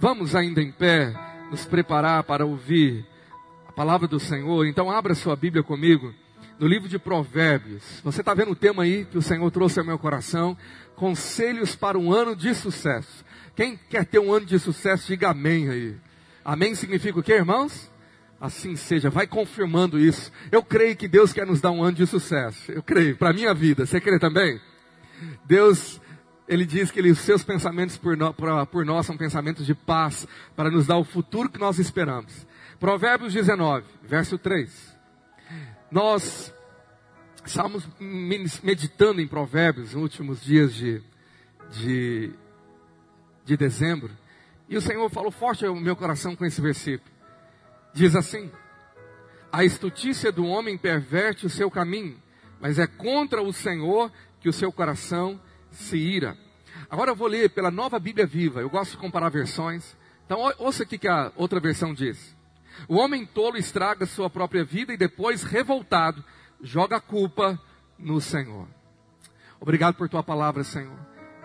Vamos ainda em pé nos preparar para ouvir a palavra do Senhor. Então abra sua Bíblia comigo no livro de Provérbios. Você está vendo o tema aí que o Senhor trouxe ao meu coração? Conselhos para um ano de sucesso. Quem quer ter um ano de sucesso, diga amém aí. Amém significa o que, irmãos? Assim seja, vai confirmando isso. Eu creio que Deus quer nos dar um ano de sucesso. Eu creio, para a minha vida. Você crê também? Deus ele diz que ele, os seus pensamentos por, no, por, nós são pensamentos de paz, para nos dar o futuro que nós esperamos. Provérbios 19, verso 3. Nós estávamos meditando em Provérbios nos últimos dias de, de, de dezembro, e o Senhor falou forte ao meu coração com esse versículo. Diz assim: A estutícia do homem perverte o seu caminho, mas é contra o Senhor que o seu coração se ira. Agora eu vou ler pela nova Bíblia viva. Eu gosto de comparar versões. Então, ouça o que a outra versão diz. O homem tolo estraga sua própria vida e depois, revoltado, joga a culpa no Senhor. Obrigado por tua palavra, Senhor.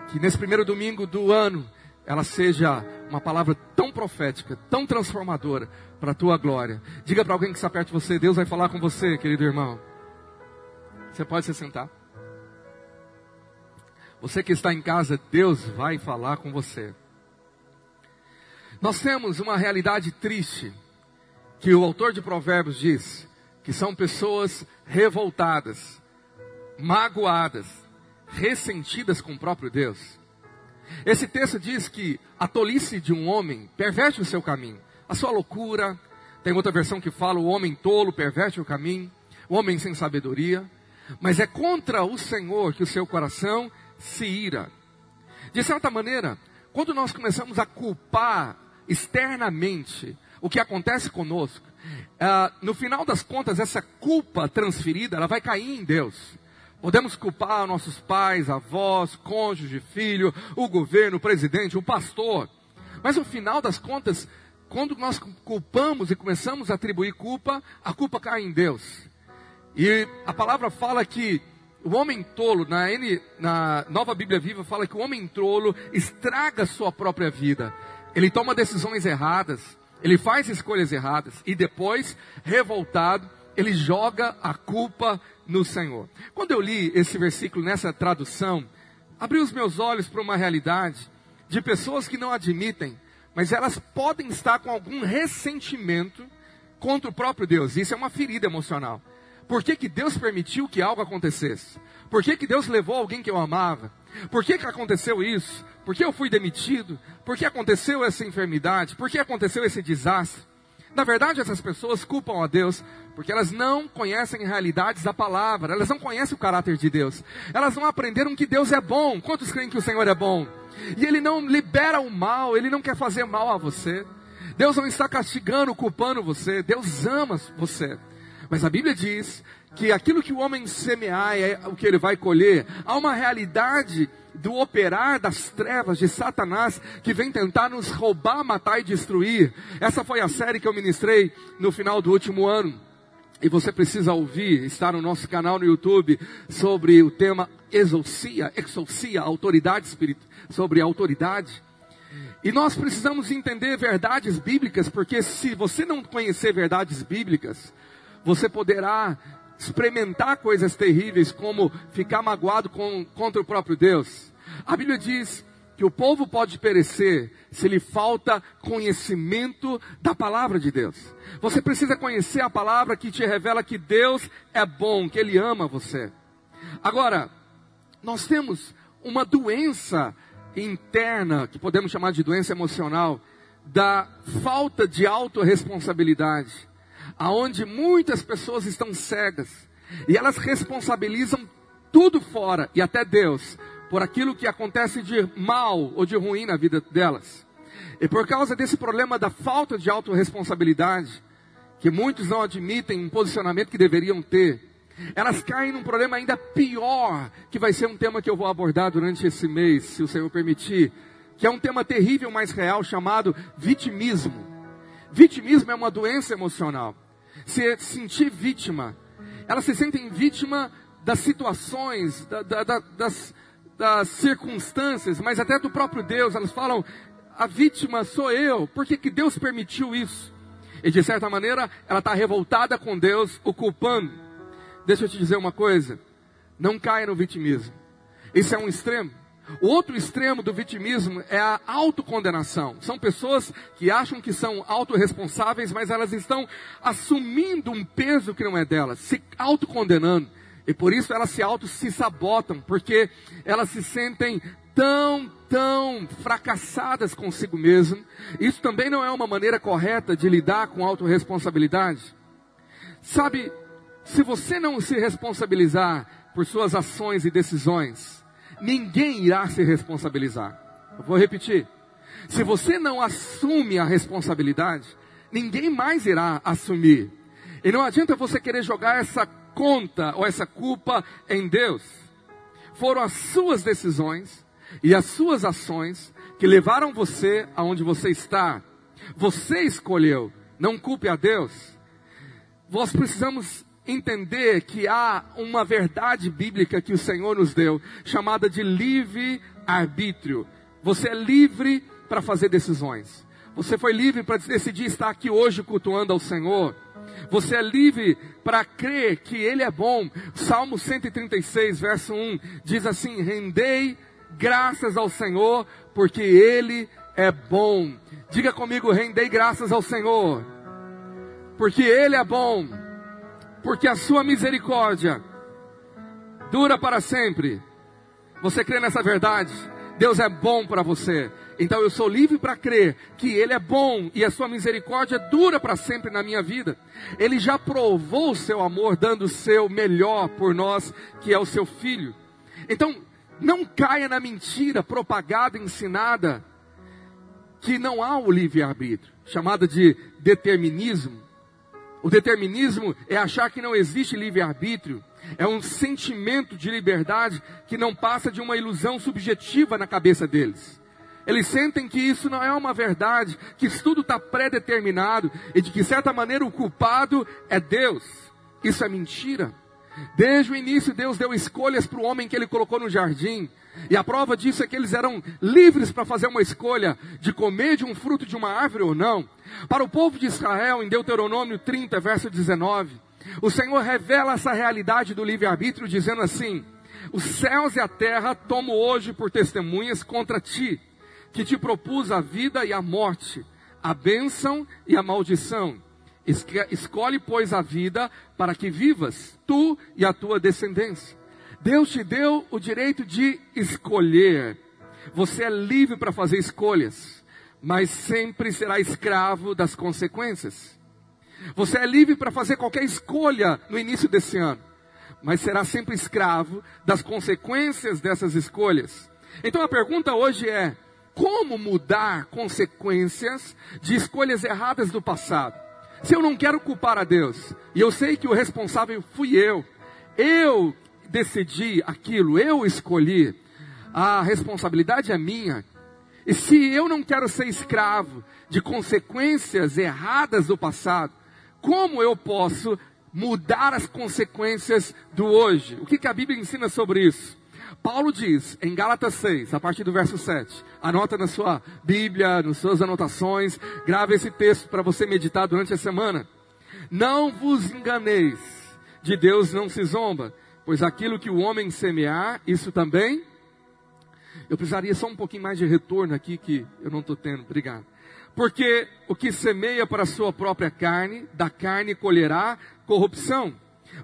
Que nesse primeiro domingo do ano, ela seja uma palavra tão profética, tão transformadora para a tua glória. Diga para alguém que está perto de você, Deus vai falar com você, querido irmão. Você pode se sentar. Você que está em casa, Deus vai falar com você. Nós temos uma realidade triste, que o autor de Provérbios diz, que são pessoas revoltadas, magoadas, ressentidas com o próprio Deus. Esse texto diz que a tolice de um homem perverte o seu caminho, a sua loucura. Tem outra versão que fala: o homem tolo perverte o caminho, o homem sem sabedoria. Mas é contra o Senhor que o seu coração se ira. De certa maneira, quando nós começamos a culpar externamente o que acontece conosco, uh, no final das contas, essa culpa transferida, ela vai cair em Deus. Podemos culpar nossos pais, avós, cônjuge, filho, o governo, o presidente, o pastor. Mas no final das contas, quando nós culpamos e começamos a atribuir culpa, a culpa cai em Deus. E a palavra fala que o homem tolo, na, N, na Nova Bíblia Viva, fala que o homem tolo estraga sua própria vida. Ele toma decisões erradas, ele faz escolhas erradas e depois, revoltado, ele joga a culpa no Senhor. Quando eu li esse versículo nessa tradução, abri os meus olhos para uma realidade de pessoas que não admitem, mas elas podem estar com algum ressentimento contra o próprio Deus. Isso é uma ferida emocional. Por que, que Deus permitiu que algo acontecesse? Por que, que Deus levou alguém que eu amava? Por que, que aconteceu isso? Por que eu fui demitido? Por que aconteceu essa enfermidade? Por que aconteceu esse desastre? Na verdade, essas pessoas culpam a Deus porque elas não conhecem realidades da palavra, elas não conhecem o caráter de Deus, elas não aprenderam que Deus é bom. Quantos creem que o Senhor é bom? E Ele não libera o mal, Ele não quer fazer mal a você. Deus não está castigando, culpando você, Deus ama você. Mas a Bíblia diz que aquilo que o homem semear é o que ele vai colher. Há uma realidade do operar das trevas de Satanás que vem tentar nos roubar, matar e destruir. Essa foi a série que eu ministrei no final do último ano. E você precisa ouvir, está no nosso canal no YouTube, sobre o tema exorcia, exorcia, autoridade espiritual, sobre autoridade. E nós precisamos entender verdades bíblicas, porque se você não conhecer verdades bíblicas, você poderá experimentar coisas terríveis, como ficar magoado com, contra o próprio Deus. A Bíblia diz que o povo pode perecer se lhe falta conhecimento da palavra de Deus. Você precisa conhecer a palavra que te revela que Deus é bom, que Ele ama você. Agora, nós temos uma doença interna, que podemos chamar de doença emocional, da falta de autorresponsabilidade aonde muitas pessoas estão cegas e elas responsabilizam tudo fora e até Deus por aquilo que acontece de mal ou de ruim na vida delas. E por causa desse problema da falta de autorresponsabilidade, que muitos não admitem um posicionamento que deveriam ter, elas caem num problema ainda pior, que vai ser um tema que eu vou abordar durante esse mês, se o Senhor permitir, que é um tema terrível, mas real, chamado vitimismo. Vitimismo é uma doença emocional. Se sentir vítima, elas se sentem vítima das situações, da, da, da, das, das circunstâncias, mas até do próprio Deus. Elas falam, a vítima sou eu, por que, que Deus permitiu isso? E de certa maneira, ela está revoltada com Deus, o culpando. Deixa eu te dizer uma coisa: não caia no vitimismo. Isso é um extremo. O outro extremo do vitimismo é a autocondenação. São pessoas que acham que são autorresponsáveis, mas elas estão assumindo um peso que não é delas, se autocondenando. E por isso elas se auto se sabotam, porque elas se sentem tão, tão fracassadas consigo mesmo. Isso também não é uma maneira correta de lidar com autorresponsabilidade. Sabe, se você não se responsabilizar por suas ações e decisões, ninguém irá se responsabilizar. Eu vou repetir. Se você não assume a responsabilidade, ninguém mais irá assumir. E não adianta você querer jogar essa conta ou essa culpa em Deus. Foram as suas decisões e as suas ações que levaram você aonde você está. Você escolheu, não culpe a Deus. Nós precisamos entender que há uma verdade bíblica que o Senhor nos deu, chamada de livre arbítrio. Você é livre para fazer decisões. Você foi livre para decidir estar aqui hoje cultuando ao Senhor. Você é livre para crer que Ele é bom. Salmo 136, verso 1 diz assim: Rendei graças ao Senhor, porque Ele é bom. Diga comigo: rendei graças ao Senhor, porque Ele é bom, porque a Sua misericórdia dura para sempre. Você crê nessa verdade? Deus é bom para você. Então eu sou livre para crer que Ele é bom e a sua misericórdia dura para sempre na minha vida. Ele já provou o seu amor, dando o seu melhor por nós, que é o seu filho. Então, não caia na mentira propagada, ensinada, que não há o livre-arbítrio, chamada de determinismo. O determinismo é achar que não existe livre-arbítrio, é um sentimento de liberdade que não passa de uma ilusão subjetiva na cabeça deles. Eles sentem que isso não é uma verdade, que isso tudo está pré-determinado e de que, de certa maneira, o culpado é Deus. Isso é mentira. Desde o início, Deus deu escolhas para o homem que ele colocou no jardim. E a prova disso é que eles eram livres para fazer uma escolha de comer de um fruto de uma árvore ou não. Para o povo de Israel, em Deuteronômio 30, verso 19, o Senhor revela essa realidade do livre-arbítrio, dizendo assim: Os céus e a terra tomo hoje por testemunhas contra ti que te propus a vida e a morte, a bênção e a maldição. Escolhe, pois, a vida para que vivas, tu e a tua descendência. Deus te deu o direito de escolher. Você é livre para fazer escolhas, mas sempre será escravo das consequências. Você é livre para fazer qualquer escolha no início desse ano, mas será sempre escravo das consequências dessas escolhas. Então a pergunta hoje é: como mudar consequências de escolhas erradas do passado. Se eu não quero culpar a Deus, e eu sei que o responsável fui eu, eu decidi aquilo, eu escolhi, a responsabilidade é minha. E se eu não quero ser escravo de consequências erradas do passado, como eu posso mudar as consequências do hoje? O que, que a Bíblia ensina sobre isso? Paulo diz em Gálatas 6, a partir do verso 7, anota na sua Bíblia, nas suas anotações, grave esse texto para você meditar durante a semana. Não vos enganeis, de Deus não se zomba, pois aquilo que o homem semear, isso também. Eu precisaria só um pouquinho mais de retorno aqui que eu não estou tendo, obrigado. Porque o que semeia para a sua própria carne, da carne colherá corrupção.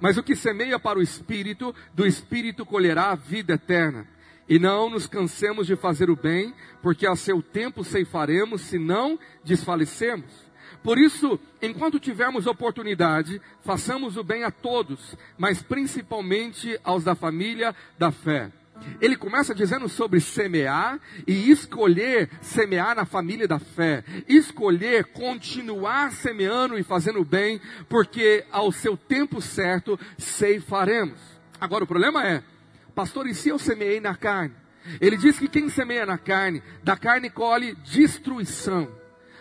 Mas o que semeia para o espírito, do espírito colherá a vida eterna. E não nos cansemos de fazer o bem, porque a seu tempo ceifaremos, se não desfalecermos. Por isso, enquanto tivermos oportunidade, façamos o bem a todos, mas principalmente aos da família da fé. Ele começa dizendo sobre semear e escolher semear na família da fé, escolher continuar semeando e fazendo bem, porque ao seu tempo certo ceifaremos. Agora o problema é, pastor, e se eu semeei na carne? Ele diz que quem semeia na carne, da carne colhe destruição.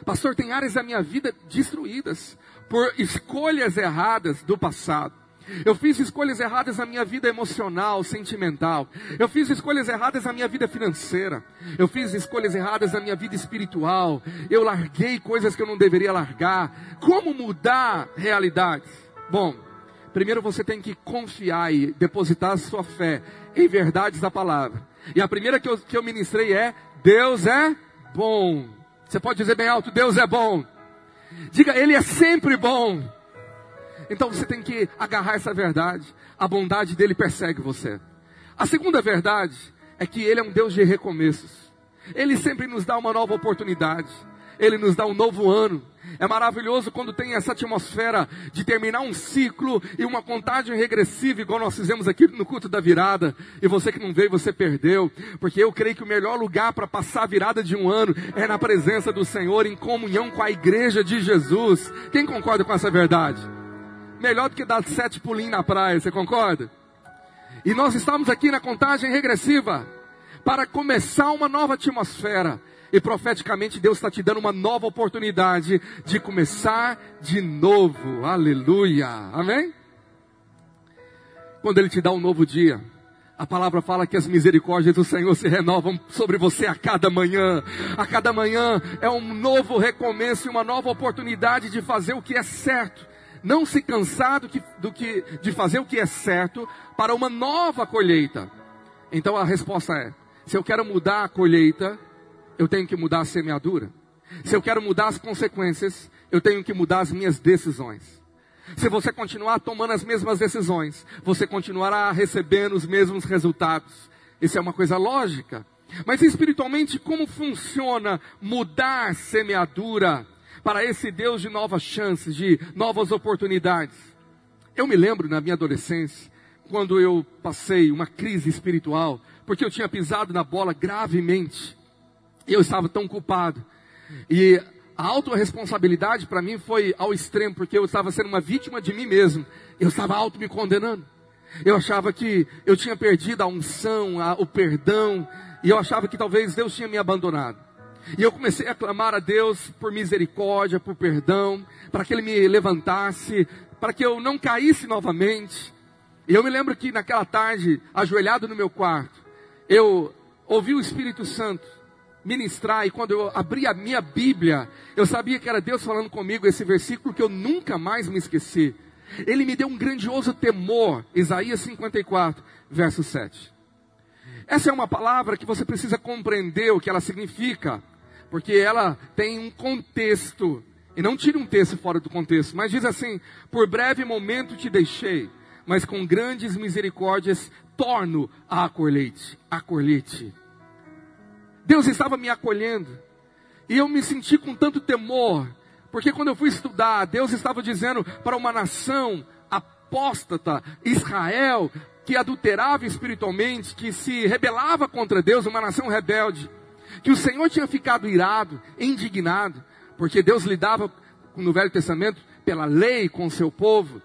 Pastor, tem áreas da minha vida destruídas por escolhas erradas do passado. Eu fiz escolhas erradas na minha vida emocional, sentimental. Eu fiz escolhas erradas na minha vida financeira. Eu fiz escolhas erradas na minha vida espiritual. Eu larguei coisas que eu não deveria largar. Como mudar realidades? Bom, primeiro você tem que confiar e depositar sua fé em verdades da palavra. E a primeira que eu, que eu ministrei é: Deus é bom. Você pode dizer bem alto: Deus é bom. Diga, Ele é sempre bom. Então você tem que agarrar essa verdade. A bondade dele persegue você. A segunda verdade é que ele é um Deus de recomeços. Ele sempre nos dá uma nova oportunidade. Ele nos dá um novo ano. É maravilhoso quando tem essa atmosfera de terminar um ciclo e uma contagem regressiva, igual nós fizemos aqui no culto da virada. E você que não veio, você perdeu. Porque eu creio que o melhor lugar para passar a virada de um ano é na presença do Senhor, em comunhão com a igreja de Jesus. Quem concorda com essa verdade? Melhor do que dar sete pulinhos na praia, você concorda? E nós estamos aqui na contagem regressiva para começar uma nova atmosfera. E profeticamente Deus está te dando uma nova oportunidade de começar de novo. Aleluia. Amém? Quando Ele te dá um novo dia, a palavra fala que as misericórdias do Senhor se renovam sobre você a cada manhã. A cada manhã é um novo recomeço e uma nova oportunidade de fazer o que é certo não se cansar do que, do que, de fazer o que é certo para uma nova colheita. Então a resposta é: se eu quero mudar a colheita, eu tenho que mudar a semeadura. Se eu quero mudar as consequências, eu tenho que mudar as minhas decisões. Se você continuar tomando as mesmas decisões, você continuará recebendo os mesmos resultados. Isso é uma coisa lógica. Mas espiritualmente, como funciona mudar semeadura? Para esse Deus de novas chances, de novas oportunidades. Eu me lembro na minha adolescência, quando eu passei uma crise espiritual, porque eu tinha pisado na bola gravemente, e eu estava tão culpado. E a autorresponsabilidade para mim foi ao extremo, porque eu estava sendo uma vítima de mim mesmo. Eu estava auto me condenando. Eu achava que eu tinha perdido a unção, a, o perdão, e eu achava que talvez Deus tinha me abandonado. E eu comecei a clamar a Deus por misericórdia, por perdão, para que Ele me levantasse, para que eu não caísse novamente. E eu me lembro que naquela tarde, ajoelhado no meu quarto, eu ouvi o Espírito Santo ministrar, e quando eu abri a minha Bíblia, eu sabia que era Deus falando comigo esse versículo que eu nunca mais me esqueci. Ele me deu um grandioso temor, Isaías 54, verso 7. Essa é uma palavra que você precisa compreender o que ela significa porque ela tem um contexto. E não tira um texto fora do contexto, mas diz assim: Por breve momento te deixei, mas com grandes misericórdias torno a acolher-te. Acolher-te. Deus estava me acolhendo, e eu me senti com tanto temor, porque quando eu fui estudar, Deus estava dizendo para uma nação apóstata, Israel, que adulterava espiritualmente, que se rebelava contra Deus, uma nação rebelde que o Senhor tinha ficado irado, indignado, porque Deus lidava no Velho Testamento pela lei com o seu povo.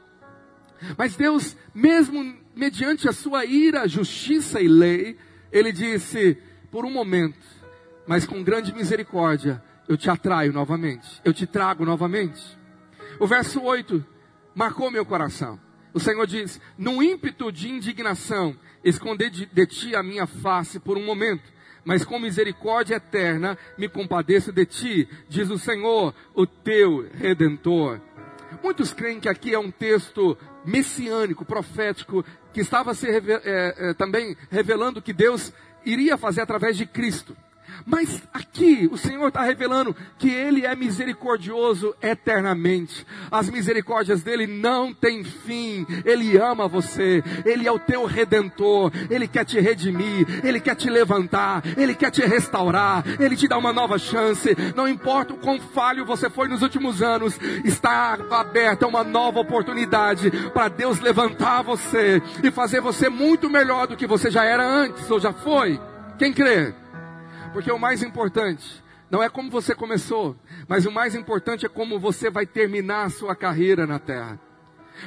Mas Deus, mesmo mediante a sua ira, justiça e lei, ele disse: por um momento, mas com grande misericórdia, eu te atraio novamente, eu te trago novamente. O verso 8 marcou meu coração. O Senhor diz: num ímpeto de indignação, esconder de, de ti a minha face por um momento mas com misericórdia eterna me compadeço de ti, diz o Senhor, o teu redentor. Muitos creem que aqui é um texto messiânico, profético, que estava se é, é, também revelando que Deus iria fazer através de Cristo. Mas aqui o Senhor está revelando que Ele é misericordioso eternamente. As misericórdias dele não têm fim. Ele ama você. Ele é o teu redentor. Ele quer te redimir. Ele quer te levantar. Ele quer te restaurar. Ele te dá uma nova chance. Não importa o quão falho você foi nos últimos anos, está aberta uma nova oportunidade para Deus levantar você e fazer você muito melhor do que você já era antes ou já foi. Quem crê? Porque o mais importante não é como você começou, mas o mais importante é como você vai terminar a sua carreira na terra.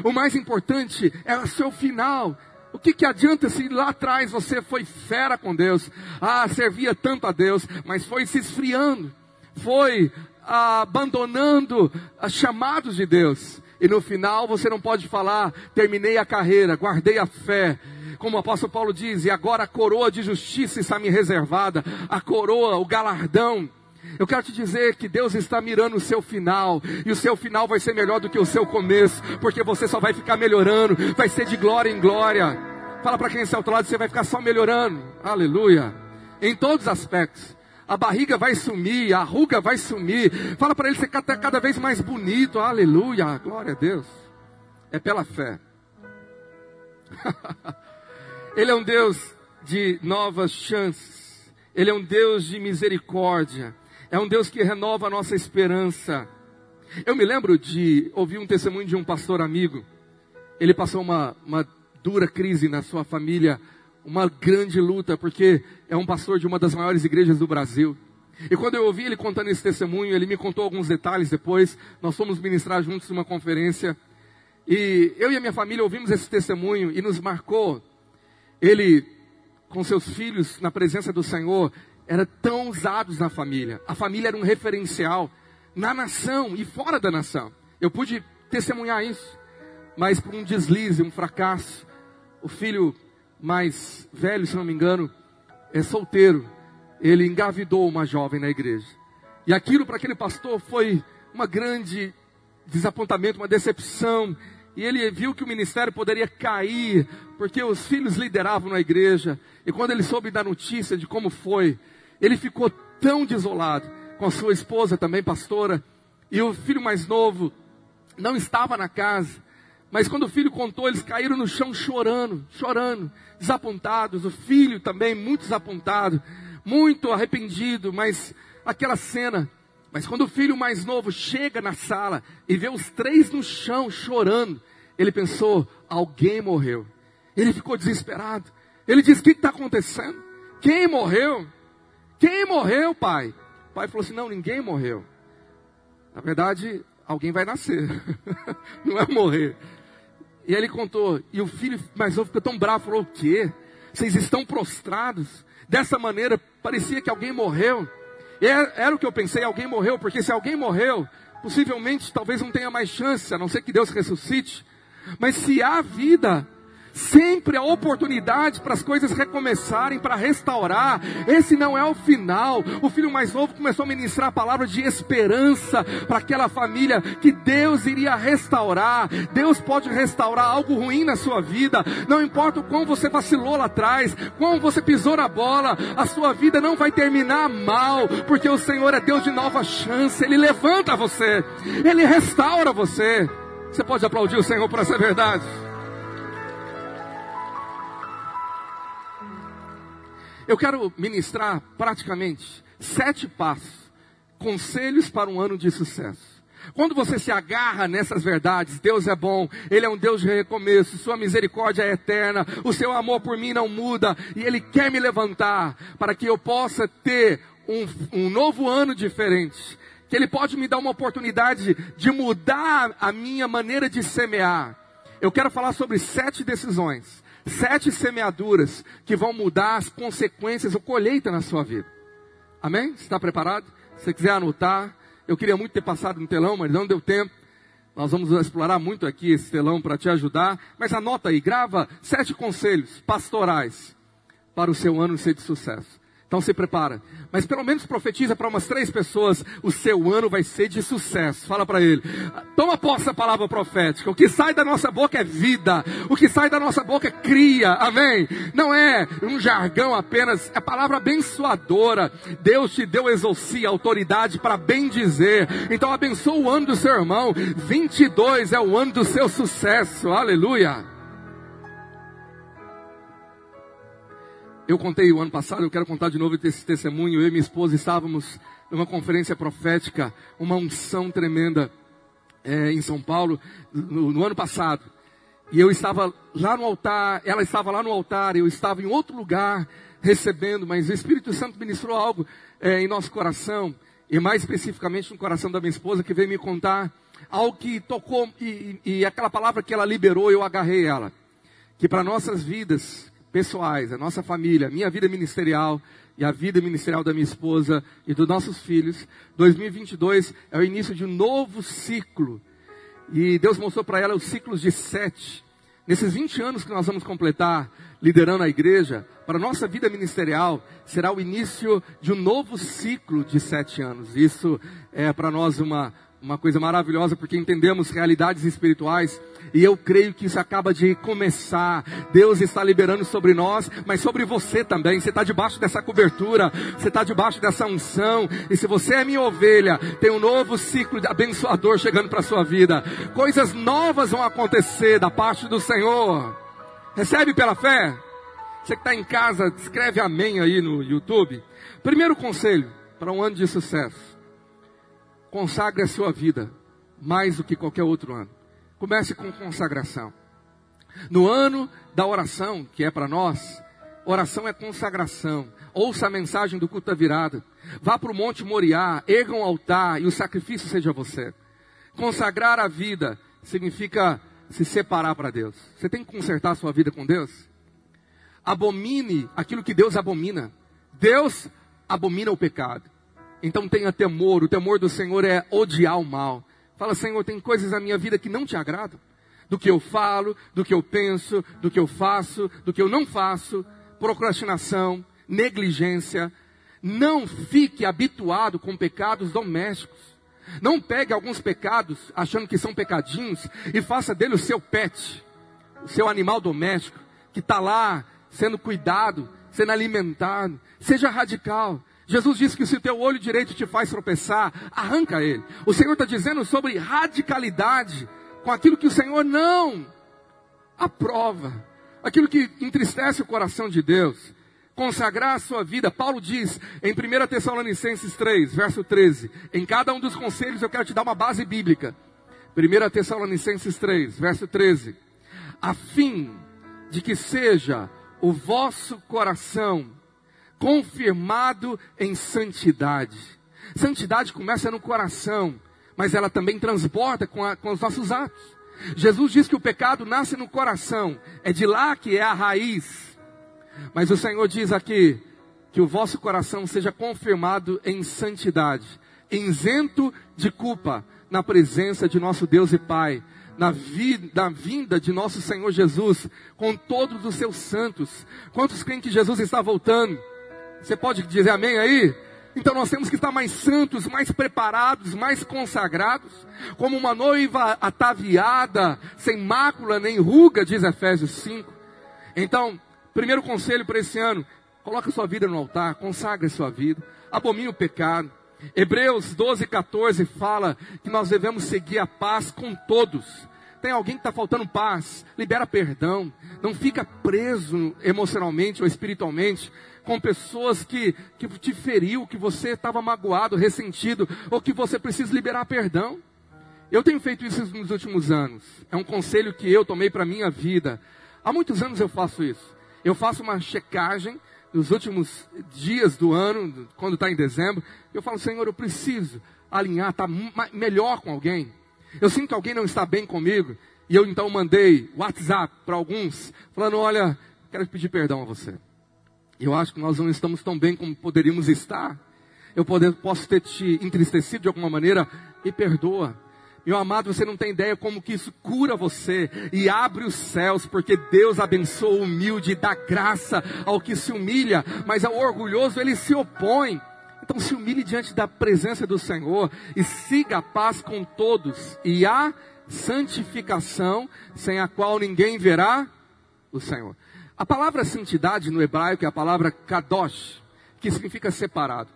O mais importante é o seu final. O que, que adianta se lá atrás você foi fera com Deus, ah, servia tanto a Deus, mas foi se esfriando, foi ah, abandonando os chamados de Deus. E no final você não pode falar, terminei a carreira, guardei a fé. Como o apóstolo Paulo diz, e agora a coroa de justiça está me reservada, a coroa, o galardão. Eu quero te dizer que Deus está mirando o seu final, e o seu final vai ser melhor do que o seu começo, porque você só vai ficar melhorando, vai ser de glória em glória. Fala para quem está ao outro lado, você vai ficar só melhorando. Aleluia. Em todos os aspectos a barriga vai sumir, a ruga vai sumir. Fala para ele ser cada, cada vez mais bonito. Aleluia, glória a Deus. É pela fé. ele é um Deus de novas chances. Ele é um Deus de misericórdia. É um Deus que renova a nossa esperança. Eu me lembro de ouvir um testemunho de um pastor amigo. Ele passou uma, uma dura crise na sua família uma grande luta, porque é um pastor de uma das maiores igrejas do Brasil. E quando eu ouvi ele contando esse testemunho, ele me contou alguns detalhes depois. Nós fomos ministrar juntos numa conferência. E eu e a minha família ouvimos esse testemunho e nos marcou. Ele, com seus filhos, na presença do Senhor, era tão usados na família. A família era um referencial na nação e fora da nação. Eu pude testemunhar isso. Mas por um deslize, um fracasso, o filho mais velho, se não me engano, é solteiro. Ele engavidou uma jovem na igreja. E aquilo para aquele pastor foi uma grande desapontamento, uma decepção. E ele viu que o ministério poderia cair, porque os filhos lideravam na igreja. E quando ele soube da notícia de como foi, ele ficou tão desolado, com a sua esposa também pastora, e o filho mais novo não estava na casa. Mas quando o filho contou, eles caíram no chão chorando, chorando, desapontados. O filho também muito desapontado, muito arrependido, mas aquela cena. Mas quando o filho mais novo chega na sala e vê os três no chão chorando, ele pensou: alguém morreu. Ele ficou desesperado. Ele disse: O que está acontecendo? Quem morreu? Quem morreu, pai? O pai falou assim: Não, ninguém morreu. Na verdade, alguém vai nascer. Não é morrer. E ele contou, e o filho mais novo ficou tão bravo, falou: O quê? Vocês estão prostrados? Dessa maneira, parecia que alguém morreu. Era, era o que eu pensei: alguém morreu, porque se alguém morreu, possivelmente talvez não tenha mais chance, a não ser que Deus ressuscite. Mas se há vida, sempre a oportunidade para as coisas recomeçarem, para restaurar. Esse não é o final. O filho mais novo começou a ministrar a palavra de esperança para aquela família que Deus iria restaurar. Deus pode restaurar algo ruim na sua vida. Não importa o quão você vacilou lá atrás, quão você pisou na bola, a sua vida não vai terminar mal, porque o Senhor é Deus de nova chance. Ele levanta você, ele restaura você. Você pode aplaudir o Senhor por essa verdade? Eu quero ministrar praticamente sete passos, conselhos para um ano de sucesso. Quando você se agarra nessas verdades, Deus é bom, Ele é um Deus de recomeço, Sua misericórdia é eterna, o Seu amor por mim não muda, e Ele quer me levantar para que eu possa ter um, um novo ano diferente. Que Ele pode me dar uma oportunidade de mudar a minha maneira de semear. Eu quero falar sobre sete decisões sete semeaduras que vão mudar as consequências, a colheita na sua vida. Amém? Você está preparado? Se você quiser anotar, eu queria muito ter passado no telão, mas não deu tempo. Nós vamos explorar muito aqui esse telão para te ajudar. Mas anota aí, grava sete conselhos pastorais para o seu ano ser de sucesso. Então se prepara. Mas pelo menos profetiza para umas três pessoas: o seu ano vai ser de sucesso. Fala para ele. Toma posse da palavra profética. O que sai da nossa boca é vida. O que sai da nossa boca é cria. Amém? Não é um jargão apenas. É palavra abençoadora. Deus te deu exorcia, autoridade para bem dizer. Então abençoa o ano do seu irmão. 22 é o ano do seu sucesso. Aleluia. Eu contei o ano passado, eu quero contar de novo esse testemunho. Eu e minha esposa estávamos numa conferência profética, uma unção tremenda é, em São Paulo, no, no ano passado. E eu estava lá no altar, ela estava lá no altar, eu estava em outro lugar recebendo, mas o Espírito Santo ministrou algo é, em nosso coração, e mais especificamente no coração da minha esposa, que veio me contar algo que tocou, e, e, e aquela palavra que ela liberou, eu agarrei ela. Que para nossas vidas, pessoais, a nossa família, a minha vida ministerial e a vida ministerial da minha esposa e dos nossos filhos. 2022 é o início de um novo ciclo E Deus mostrou para ela os ciclos de sete. Nesses 20 anos que nós vamos completar liderando a igreja, para a nossa vida ministerial, será o início de um novo ciclo de sete anos. Isso é para nós uma, uma coisa maravilhosa, porque entendemos realidades espirituais e eu creio que isso acaba de começar. Deus está liberando sobre nós, mas sobre você também. Você está debaixo dessa cobertura, você está debaixo dessa unção. E se você é minha ovelha, tem um novo ciclo abençoador chegando para a sua vida. Coisas novas vão acontecer da parte do Senhor. Recebe pela fé? Você que está em casa, escreve amém aí no YouTube. Primeiro conselho para um ano de sucesso. Consagre a sua vida mais do que qualquer outro ano. Comece com consagração. No ano da oração, que é para nós, oração é consagração. Ouça a mensagem do culto da virada. Vá para o Monte Moriá, erga um altar e o sacrifício seja você. Consagrar a vida significa se separar para Deus. Você tem que consertar a sua vida com Deus? Abomine aquilo que Deus abomina. Deus abomina o pecado. Então tenha temor. O temor do Senhor é odiar o mal. Fala, Senhor, tem coisas na minha vida que não te agradam. Do que eu falo, do que eu penso, do que eu faço, do que eu não faço. Procrastinação, negligência. Não fique habituado com pecados domésticos. Não pegue alguns pecados achando que são pecadinhos e faça dele o seu pet, o seu animal doméstico, que está lá sendo cuidado, sendo alimentado. Seja radical. Jesus disse que se o teu olho direito te faz tropeçar, arranca ele. O Senhor está dizendo sobre radicalidade com aquilo que o Senhor não aprova, aquilo que entristece o coração de Deus. Consagrar a sua vida, Paulo diz em 1 Tessalonicenses 3, verso 13: em cada um dos conselhos eu quero te dar uma base bíblica. 1 Tessalonicenses 3, verso 13: a fim de que seja o vosso coração confirmado em santidade. Santidade começa no coração, mas ela também transborda com, a, com os nossos atos. Jesus diz que o pecado nasce no coração, é de lá que é a raiz. Mas o Senhor diz aqui que o vosso coração seja confirmado em santidade, isento de culpa, na presença de nosso Deus e Pai, na, vi, na vinda de nosso Senhor Jesus, com todos os seus santos. Quantos creem que Jesus está voltando? Você pode dizer amém aí? Então nós temos que estar mais santos, mais preparados, mais consagrados, como uma noiva ataviada, sem mácula nem ruga, diz Efésios 5. Então, primeiro conselho para esse ano, coloque sua vida no altar, consagre sua vida, abomine o pecado. Hebreus 12, 14 fala que nós devemos seguir a paz com todos. Tem alguém que está faltando paz, libera perdão, não fica preso emocionalmente ou espiritualmente com pessoas que, que te feriu, que você estava magoado, ressentido, ou que você precisa liberar perdão. Eu tenho feito isso nos últimos anos. É um conselho que eu tomei para a minha vida. Há muitos anos eu faço isso. Eu faço uma checagem nos últimos dias do ano, quando está em dezembro. Eu falo, Senhor, eu preciso alinhar, estar tá melhor com alguém. Eu sinto que alguém não está bem comigo. E eu então mandei WhatsApp para alguns, falando: Olha, quero pedir perdão a você. Eu acho que nós não estamos tão bem como poderíamos estar. Eu poder, posso ter te entristecido de alguma maneira. Me perdoa. Meu amado, você não tem ideia como que isso cura você e abre os céus, porque Deus abençoa o humilde e dá graça ao que se humilha, mas ao orgulhoso ele se opõe. Então se humilhe diante da presença do Senhor e siga a paz com todos e a santificação, sem a qual ninguém verá o Senhor. A palavra santidade no hebraico é a palavra kadosh, que significa separado.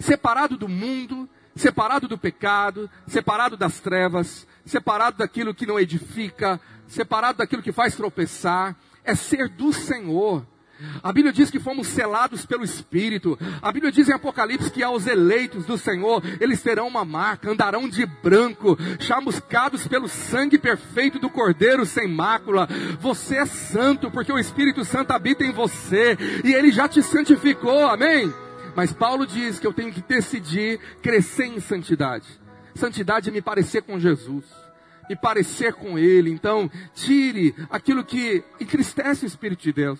Separado do mundo, separado do pecado, separado das trevas, separado daquilo que não edifica, separado daquilo que faz tropeçar, é ser do Senhor. A Bíblia diz que fomos selados pelo Espírito. A Bíblia diz em Apocalipse que aos eleitos do Senhor, eles terão uma marca, andarão de branco, chamuscados pelo sangue perfeito do Cordeiro sem mácula. Você é santo, porque o Espírito Santo habita em você e ele já te santificou, amém? Mas Paulo diz que eu tenho que decidir crescer em santidade. Santidade é me parecer com Jesus me parecer com Ele. Então, tire aquilo que entristece o Espírito de Deus.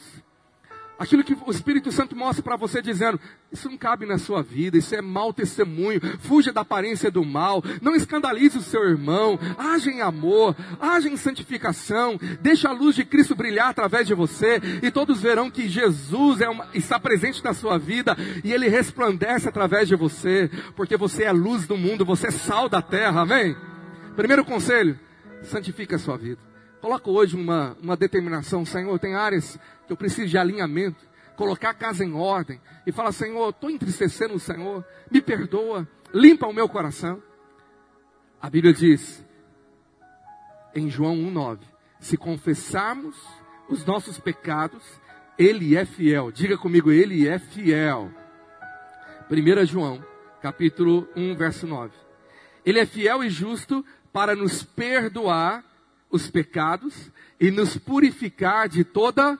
Aquilo que o Espírito Santo mostra para você dizendo, isso não cabe na sua vida, isso é mau testemunho, fuja da aparência do mal, não escandalize o seu irmão, age em amor, age em santificação, deixa a luz de Cristo brilhar através de você, e todos verão que Jesus é uma, está presente na sua vida, e Ele resplandece através de você, porque você é luz do mundo, você é sal da terra, amém? Primeiro conselho, santifique a sua vida. Coloca hoje uma, uma determinação, Senhor, tem áreas que eu preciso de alinhamento, colocar a casa em ordem e falar, Senhor, estou entristecendo o Senhor, me perdoa, limpa o meu coração. A Bíblia diz, em João 1,9, se confessarmos os nossos pecados, Ele é fiel. Diga comigo, Ele é fiel. 1 João, capítulo 1, verso 9. Ele é fiel e justo para nos perdoar os pecados e nos purificar de toda.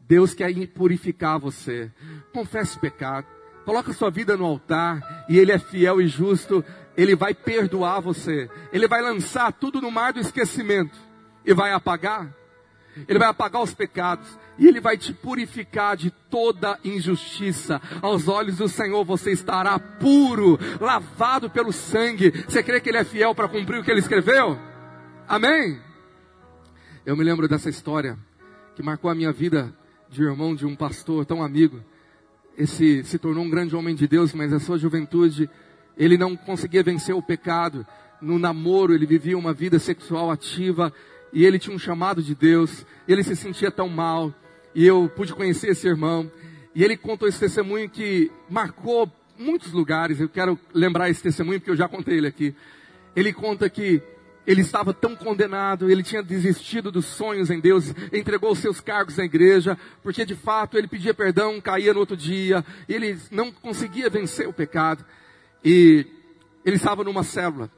Deus quer purificar você. Confesse o pecado. Coloca sua vida no altar e Ele é fiel e justo. Ele vai perdoar você. Ele vai lançar tudo no mar do esquecimento e vai apagar. Ele vai apagar os pecados e ele vai te purificar de toda injustiça. Aos olhos do Senhor você estará puro, lavado pelo sangue. Você crê que ele é fiel para cumprir o que ele escreveu? Amém? Eu me lembro dessa história que marcou a minha vida de irmão de um pastor tão amigo. Esse se tornou um grande homem de Deus, mas a sua juventude ele não conseguia vencer o pecado. No namoro ele vivia uma vida sexual ativa e ele tinha um chamado de Deus. Ele se sentia tão mal. E eu pude conhecer esse irmão. E ele contou esse testemunho que marcou muitos lugares. Eu quero lembrar esse testemunho porque eu já contei ele aqui. Ele conta que ele estava tão condenado, ele tinha desistido dos sonhos em Deus, entregou os seus cargos na igreja, porque de fato ele pedia perdão, caía no outro dia, ele não conseguia vencer o pecado. E ele estava numa célula,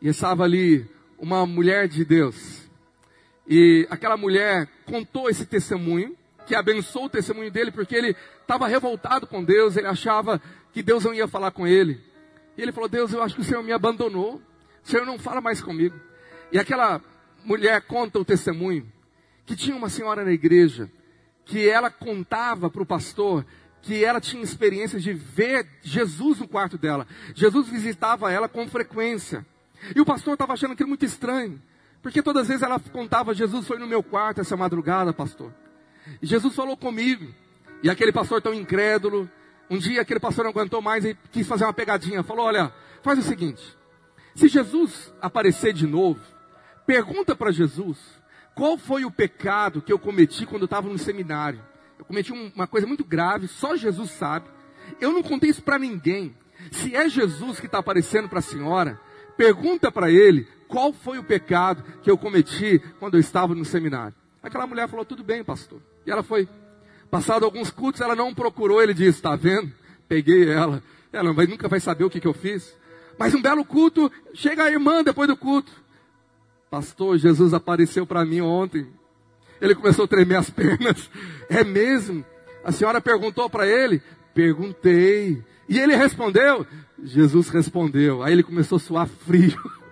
e estava ali uma mulher de Deus. E aquela mulher contou esse testemunho, que abençoou o testemunho dele, porque ele estava revoltado com Deus, ele achava que Deus não ia falar com ele. E ele falou: Deus, eu acho que o Senhor me abandonou. Senhor não fala mais comigo. E aquela mulher conta o testemunho que tinha uma senhora na igreja que ela contava para o pastor que ela tinha experiência de ver Jesus no quarto dela. Jesus visitava ela com frequência. E o pastor estava achando aquilo muito estranho. Porque todas as vezes ela contava, Jesus foi no meu quarto essa madrugada, pastor. E Jesus falou comigo. E aquele pastor tão incrédulo, um dia aquele pastor não aguentou mais e quis fazer uma pegadinha. Falou, olha, faz o seguinte, se Jesus aparecer de novo, pergunta para Jesus qual foi o pecado que eu cometi quando eu estava no seminário. Eu cometi uma coisa muito grave, só Jesus sabe. Eu não contei isso para ninguém. Se é Jesus que está aparecendo para a senhora, pergunta para ele qual foi o pecado que eu cometi quando eu estava no seminário. Aquela mulher falou: tudo bem, pastor. E ela foi. Passado alguns cultos, ela não procurou. Ele disse: está vendo? Peguei ela. Ela nunca vai saber o que, que eu fiz. Mas um belo culto, chega a irmã depois do culto. Pastor, Jesus apareceu para mim ontem. Ele começou a tremer as pernas. É mesmo? A senhora perguntou para ele? Perguntei. E ele respondeu? Jesus respondeu. Aí ele começou a suar frio.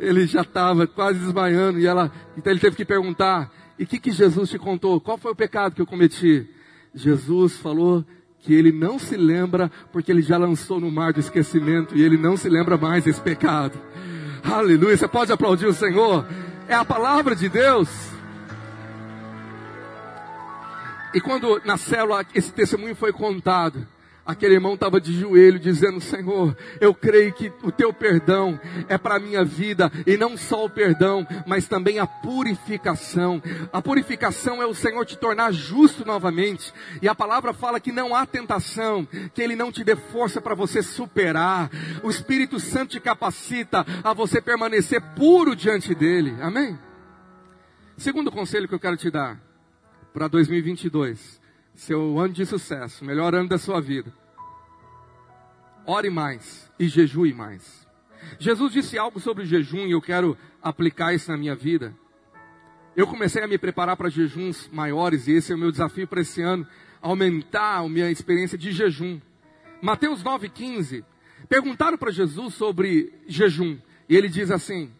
Ele já estava quase desmaiando. E ela, então ele teve que perguntar: E o que, que Jesus te contou? Qual foi o pecado que eu cometi? Jesus falou que ele não se lembra, porque ele já lançou no mar do esquecimento e ele não se lembra mais desse pecado. Aleluia. Você pode aplaudir o Senhor? É a palavra de Deus. E quando na célula esse testemunho foi contado, Aquele irmão estava de joelho dizendo: Senhor, eu creio que o teu perdão é para a minha vida, e não só o perdão, mas também a purificação. A purificação é o Senhor te tornar justo novamente, e a palavra fala que não há tentação, que Ele não te dê força para você superar. O Espírito Santo te capacita a você permanecer puro diante dEle. Amém? Segundo conselho que eu quero te dar para 2022 seu ano de sucesso, melhor ano da sua vida. Ore mais e jejue mais. Jesus disse algo sobre jejum e eu quero aplicar isso na minha vida. Eu comecei a me preparar para jejuns maiores e esse é o meu desafio para esse ano, aumentar a minha experiência de jejum. Mateus 9,15, perguntaram para Jesus sobre jejum e ele diz assim: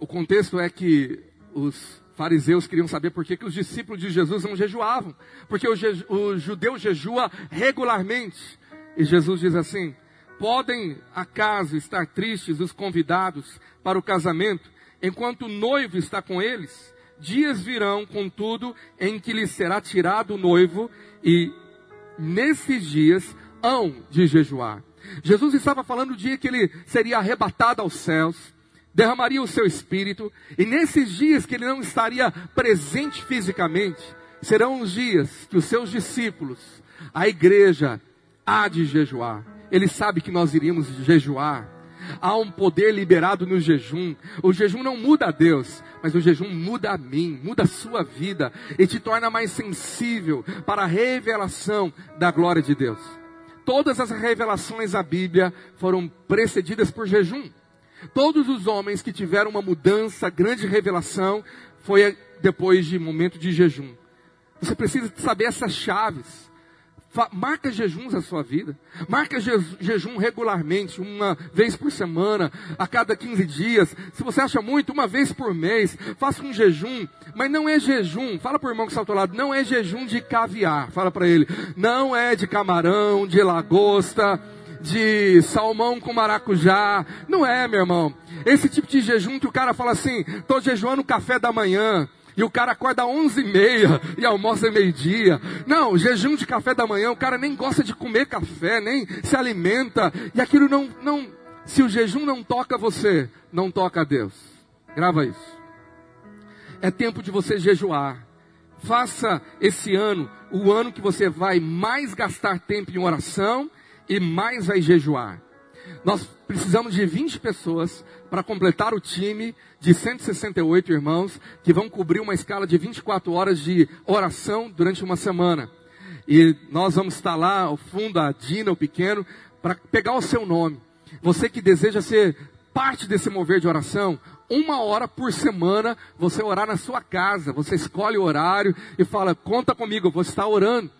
o contexto é que os fariseus queriam saber por que, que os discípulos de Jesus não jejuavam. Porque o, je, o judeu jejua regularmente. E Jesus diz assim: Podem acaso estar tristes os convidados para o casamento, enquanto o noivo está com eles? Dias virão, contudo, em que lhes será tirado o noivo, e nesses dias hão de jejuar. Jesus estava falando do dia que ele seria arrebatado aos céus, derramaria o seu espírito, e nesses dias que ele não estaria presente fisicamente, serão os dias que os seus discípulos, a igreja, há de jejuar. Ele sabe que nós iríamos jejuar. Há um poder liberado no jejum. O jejum não muda a Deus, mas o jejum muda a mim, muda a sua vida e te torna mais sensível para a revelação da glória de Deus. Todas as revelações da Bíblia foram precedidas por jejum. Todos os homens que tiveram uma mudança, grande revelação, foi depois de momento de jejum. Você precisa saber essas chaves. Marca jejuns na sua vida. Marca jejum regularmente, uma vez por semana, a cada 15 dias. Se você acha muito, uma vez por mês. Faça um jejum. Mas não é jejum. Fala para o irmão que está ao teu lado. Não é jejum de caviar. Fala para ele. Não é de camarão, de lagosta de salmão com maracujá. Não é, meu irmão. Esse tipo de jejum que o cara fala assim, estou jejuando o café da manhã. E o cara acorda às 11 e meia e almoça meio-dia. Não, jejum de café da manhã, o cara nem gosta de comer café, nem se alimenta. E aquilo não, não, se o jejum não toca você, não toca a Deus. Grava isso. É tempo de você jejuar. Faça esse ano o ano que você vai mais gastar tempo em oração e mais vai jejuar. Nós precisamos de 20 pessoas para completar o time de 168 irmãos que vão cobrir uma escala de 24 horas de oração durante uma semana. E nós vamos estar lá ao fundo, a Dina, o pequeno, para pegar o seu nome. Você que deseja ser parte desse mover de oração, uma hora por semana você orar na sua casa. Você escolhe o horário e fala: conta comigo, eu vou estar orando.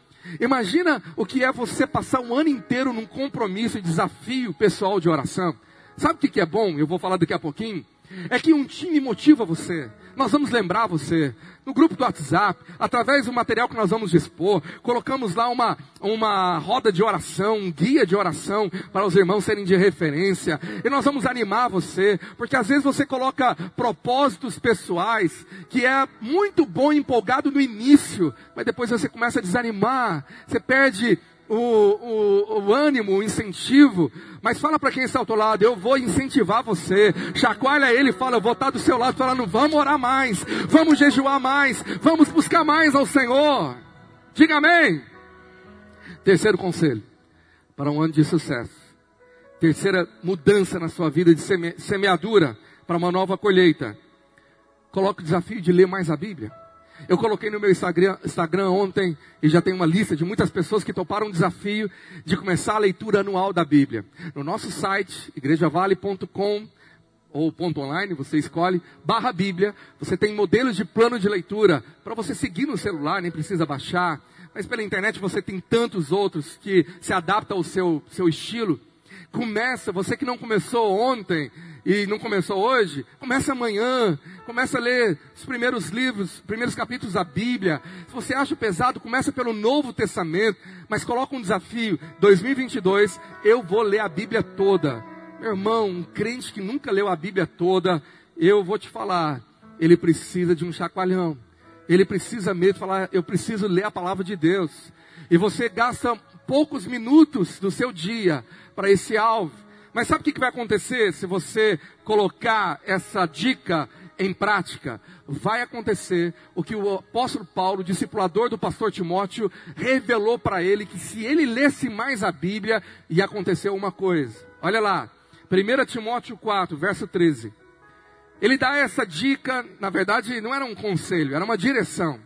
Imagina o que é você passar um ano inteiro num compromisso e desafio pessoal de oração. Sabe o que é bom? Eu vou falar daqui a pouquinho. É que um time motiva você. Nós vamos lembrar você. No grupo do WhatsApp, através do material que nós vamos dispor, colocamos lá uma, uma roda de oração, um guia de oração para os irmãos serem de referência. E nós vamos animar você, porque às vezes você coloca propósitos pessoais, que é muito bom empolgado no início, mas depois você começa a desanimar, você perde o, o, o ânimo, o incentivo, mas fala para quem está ao teu lado, eu vou incentivar você. Chacoalha ele fala, eu vou estar do seu lado falando, vamos orar mais, vamos jejuar mais, vamos buscar mais ao Senhor. Diga amém. Terceiro conselho, para um ano de sucesso. Terceira mudança na sua vida de seme, semeadura para uma nova colheita. Coloque o desafio de ler mais a Bíblia. Eu coloquei no meu Instagram, Instagram ontem e já tem uma lista de muitas pessoas que toparam o desafio de começar a leitura anual da Bíblia. No nosso site, igrejavale.com ou ponto online, você escolhe, barra Bíblia, você tem modelos de plano de leitura para você seguir no celular, nem precisa baixar, mas pela internet você tem tantos outros que se adaptam ao seu, seu estilo. Começa, você que não começou ontem, e não começou hoje, começa amanhã, começa a ler os primeiros livros, primeiros capítulos da Bíblia. Se você acha pesado, começa pelo Novo Testamento, mas coloca um desafio, 2022, eu vou ler a Bíblia toda. Meu irmão, um crente que nunca leu a Bíblia toda, eu vou te falar, ele precisa de um chacoalhão. Ele precisa mesmo falar, eu preciso ler a palavra de Deus. E você gasta poucos minutos do seu dia para esse alvo. Mas sabe o que vai acontecer se você colocar essa dica em prática? Vai acontecer o que o apóstolo Paulo, discipulador do pastor Timóteo, revelou para ele que se ele lesse mais a Bíblia, ia acontecer uma coisa. Olha lá, 1 Timóteo 4, verso 13. Ele dá essa dica, na verdade, não era um conselho, era uma direção.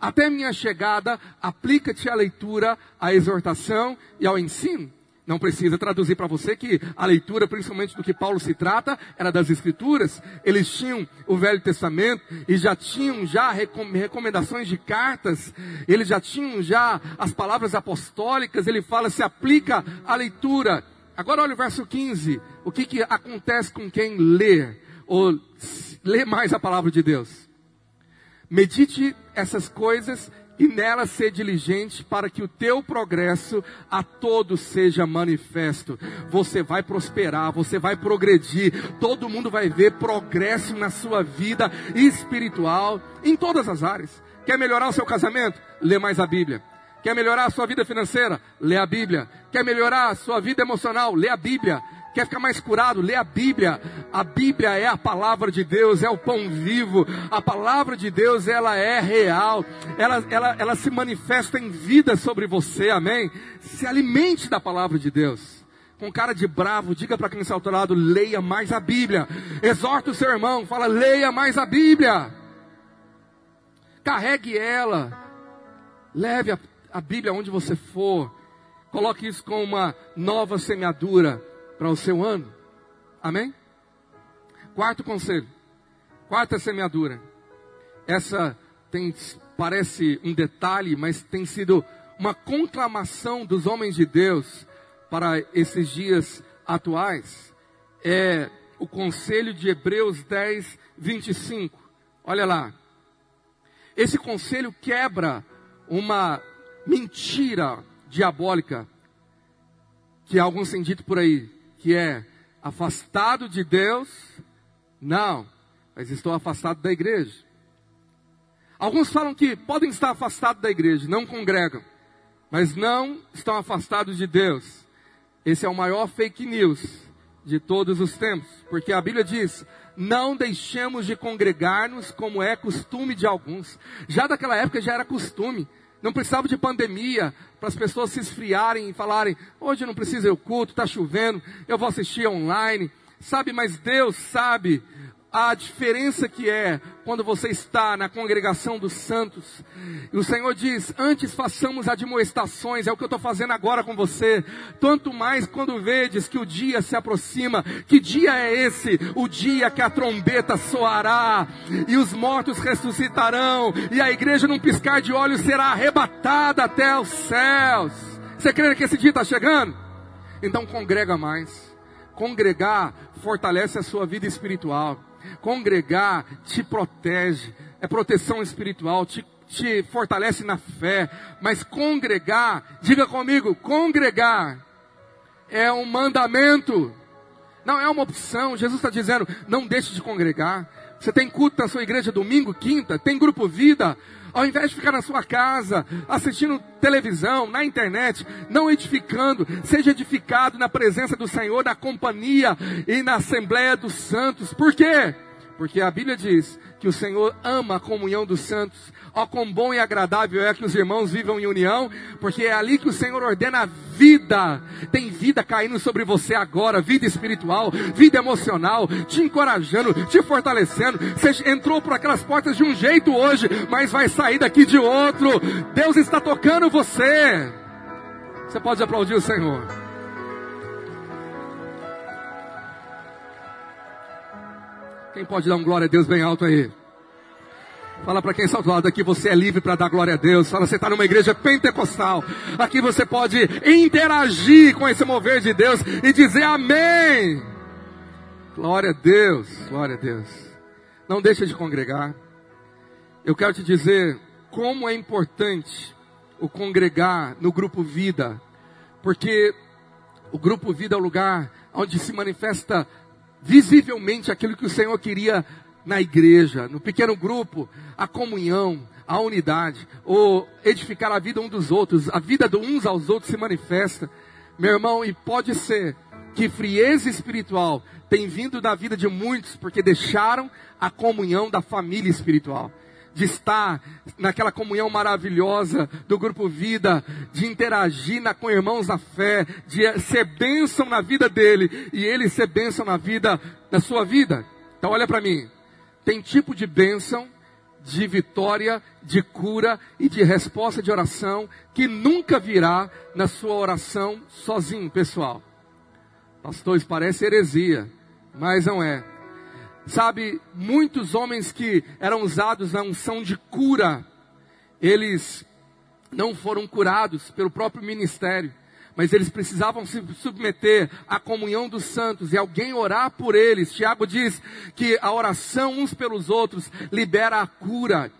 Até minha chegada, aplica-te à leitura, à exortação e ao ensino. Não precisa traduzir para você que a leitura, principalmente do que Paulo se trata, era das Escrituras. Eles tinham o Velho Testamento e já tinham já recomendações de cartas. Eles já tinham já as palavras apostólicas. Ele fala, se aplica à leitura. Agora olha o verso 15. O que, que acontece com quem lê ou lê mais a palavra de Deus? Medite essas coisas e nela ser diligente para que o teu progresso a todos seja manifesto. Você vai prosperar, você vai progredir, todo mundo vai ver progresso na sua vida espiritual, em todas as áreas. Quer melhorar o seu casamento? Lê mais a Bíblia. Quer melhorar a sua vida financeira? Lê a Bíblia. Quer melhorar a sua vida emocional? Lê a Bíblia. Quer ficar mais curado? Lê a Bíblia. A Bíblia é a palavra de Deus, é o pão vivo. A palavra de Deus, ela é real. Ela, ela, ela se manifesta em vida sobre você, amém? Se alimente da palavra de Deus. Com cara de bravo, diga para quem está ao teu lado, leia mais a Bíblia. Exorta o seu irmão, fala, leia mais a Bíblia. Carregue ela. Leve a, a Bíblia onde você for. Coloque isso com uma nova semeadura para o seu ano. Amém? Quarto conselho. Quarta semeadura. Essa tem, parece um detalhe, mas tem sido uma conclamação dos homens de Deus para esses dias atuais. É o conselho de Hebreus 10, 25. Olha lá. Esse conselho quebra uma mentira diabólica que alguns têm dito por aí que é afastado de Deus, não, mas estou afastado da igreja. Alguns falam que podem estar afastados da igreja, não congregam, mas não estão afastados de Deus. Esse é o maior fake news de todos os tempos, porque a Bíblia diz: não deixemos de congregar-nos como é costume de alguns. Já daquela época já era costume. Não precisava de pandemia para as pessoas se esfriarem e falarem: hoje não precisa ir culto, está chovendo, eu vou assistir online. Sabe, mas Deus sabe a diferença que é quando você está na congregação dos santos. E o Senhor diz: antes façamos admoestações, é o que eu estou fazendo agora com você. Tanto mais quando vedes que o dia se aproxima. Que dia é esse? O dia que a trombeta soará e os mortos ressuscitarão e a igreja, num piscar de olhos, será arrebatada até os céus. Você crê que esse dia está chegando? Então congrega mais. Congregar fortalece a sua vida espiritual. Congregar te protege, é proteção espiritual, te, te fortalece na fé. Mas congregar, diga comigo, congregar é um mandamento, não é uma opção. Jesus está dizendo, não deixe de congregar. Você tem culto na sua igreja domingo, quinta, tem grupo vida. Ao invés de ficar na sua casa, assistindo televisão, na internet, não edificando, seja edificado na presença do Senhor, na companhia e na Assembleia dos Santos. Por quê? Porque a Bíblia diz que o Senhor ama a comunhão dos santos. Ó, quão bom e agradável é que os irmãos vivam em união, porque é ali que o Senhor ordena a vida. Tem vida caindo sobre você agora, vida espiritual, vida emocional, te encorajando, te fortalecendo. Você entrou por aquelas portas de um jeito hoje, mas vai sair daqui de outro. Deus está tocando você. Você pode aplaudir o Senhor. Quem pode dar um glória a Deus bem alto aí? Fala para quem está do lado aqui, você é livre para dar glória a Deus. Fala, você está numa igreja pentecostal. Aqui você pode interagir com esse mover de Deus e dizer amém. Glória a Deus, glória a Deus. Não deixa de congregar. Eu quero te dizer como é importante o congregar no grupo vida. Porque o grupo vida é o lugar onde se manifesta visivelmente aquilo que o Senhor queria na igreja, no pequeno grupo, a comunhão, a unidade, ou edificar a vida um dos outros, a vida de uns aos outros se manifesta. Meu irmão, e pode ser que frieza espiritual tem vindo da vida de muitos porque deixaram a comunhão da família espiritual de estar naquela comunhão maravilhosa do grupo Vida, de interagir na, com irmãos na fé, de ser bênção na vida dele e ele ser bênção na vida, na sua vida. Então olha para mim, tem tipo de bênção, de vitória, de cura e de resposta de oração que nunca virá na sua oração sozinho, pessoal. Pastor, isso parece heresia, mas não é. Sabe, muitos homens que eram usados na unção de cura, eles não foram curados pelo próprio ministério, mas eles precisavam se submeter à comunhão dos santos e alguém orar por eles. Tiago diz que a oração uns pelos outros libera a cura.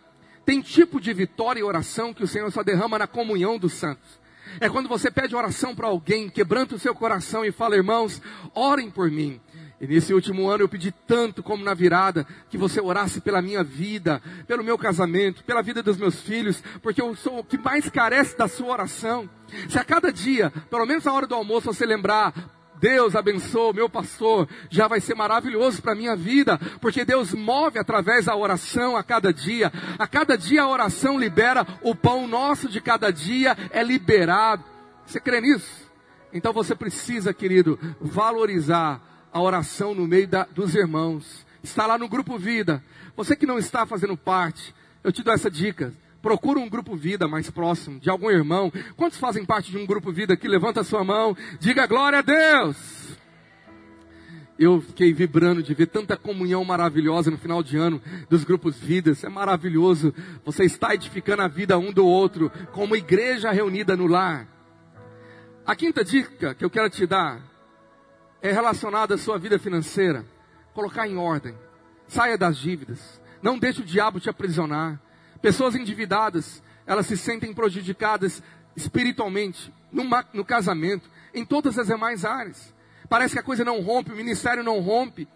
Tem tipo de vitória e oração que o Senhor só derrama na comunhão dos santos. É quando você pede oração para alguém, quebranta o seu coração e fala, irmãos, orem por mim. E nesse último ano eu pedi tanto como na virada que você orasse pela minha vida, pelo meu casamento, pela vida dos meus filhos, porque eu sou o que mais carece da sua oração. Se a cada dia, pelo menos na hora do almoço, você lembrar, Deus abençoe meu pastor, já vai ser maravilhoso para a minha vida, porque Deus move através da oração a cada dia. A cada dia a oração libera, o pão nosso de cada dia é liberado. Você crê nisso? Então você precisa, querido, valorizar a oração no meio da, dos irmãos. Está lá no grupo Vida. Você que não está fazendo parte, eu te dou essa dica. Procura um grupo vida mais próximo, de algum irmão. Quantos fazem parte de um grupo vida aqui? Levanta a sua mão, diga glória a Deus. Eu fiquei vibrando de ver tanta comunhão maravilhosa no final de ano dos grupos vidas. É maravilhoso. Você está edificando a vida um do outro, como igreja reunida no lar. A quinta dica que eu quero te dar é relacionada à sua vida financeira. Colocar em ordem. Saia das dívidas. Não deixe o diabo te aprisionar. Pessoas endividadas, elas se sentem prejudicadas espiritualmente, no, no casamento, em todas as demais áreas. Parece que a coisa não rompe, o ministério não rompe.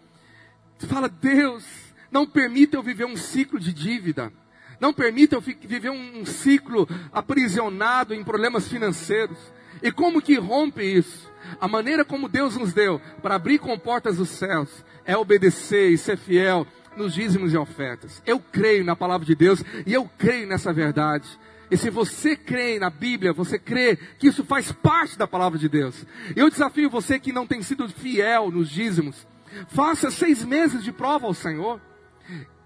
Fala, Deus, não permita eu viver um ciclo de dívida. Não permita eu viver um, um ciclo aprisionado em problemas financeiros. E como que rompe isso? A maneira como Deus nos deu para abrir com portas dos céus é obedecer e ser fiel nos dízimos e ofertas. Eu creio na palavra de Deus e eu creio nessa verdade. E se você crê na Bíblia, você crê que isso faz parte da palavra de Deus. Eu desafio você que não tem sido fiel nos dízimos. Faça seis meses de prova ao Senhor.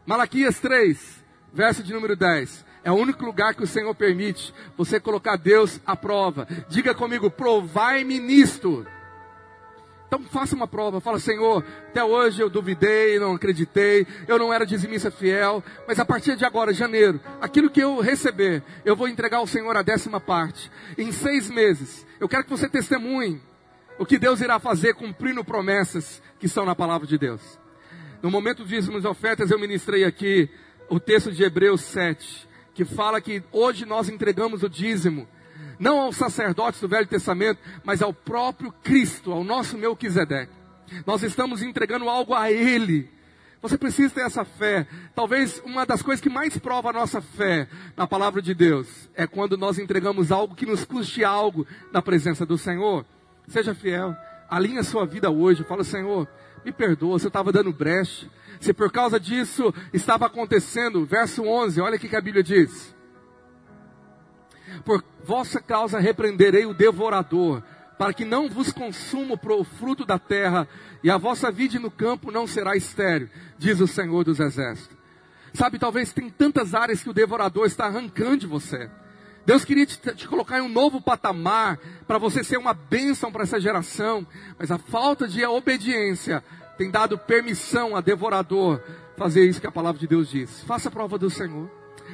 Malaquias 3, verso de número 10. É o único lugar que o Senhor permite você colocar Deus à prova. Diga comigo, provai-me nisto. Então faça uma prova, fala, Senhor, até hoje eu duvidei, não acreditei, eu não era dizimista fiel, mas a partir de agora, janeiro, aquilo que eu receber, eu vou entregar ao Senhor a décima parte. Em seis meses, eu quero que você testemunhe o que Deus irá fazer cumprindo promessas que estão na palavra de Deus. No momento dos dízimos e ofertas, eu ministrei aqui o texto de Hebreus 7, que fala que hoje nós entregamos o dízimo não aos sacerdotes do Velho Testamento, mas ao próprio Cristo, ao nosso Melquisedeque. Nós estamos entregando algo a Ele. Você precisa ter essa fé. Talvez uma das coisas que mais prova a nossa fé na palavra de Deus é quando nós entregamos algo que nos custe algo na presença do Senhor. Seja fiel. Alinhe a sua vida hoje. Fala, Senhor, me perdoa, você estava dando brecha. Se por causa disso estava acontecendo, verso 11, olha o que a Bíblia diz. Por vossa causa repreenderei o devorador, para que não vos consuma o fruto da terra, e a vossa vida no campo não será estéril, diz o Senhor dos Exércitos. Sabe, talvez tem tantas áreas que o devorador está arrancando de você. Deus queria te, te colocar em um novo patamar, para você ser uma bênção para essa geração, mas a falta de obediência tem dado permissão a devorador fazer isso que a palavra de Deus diz. Faça a prova do Senhor.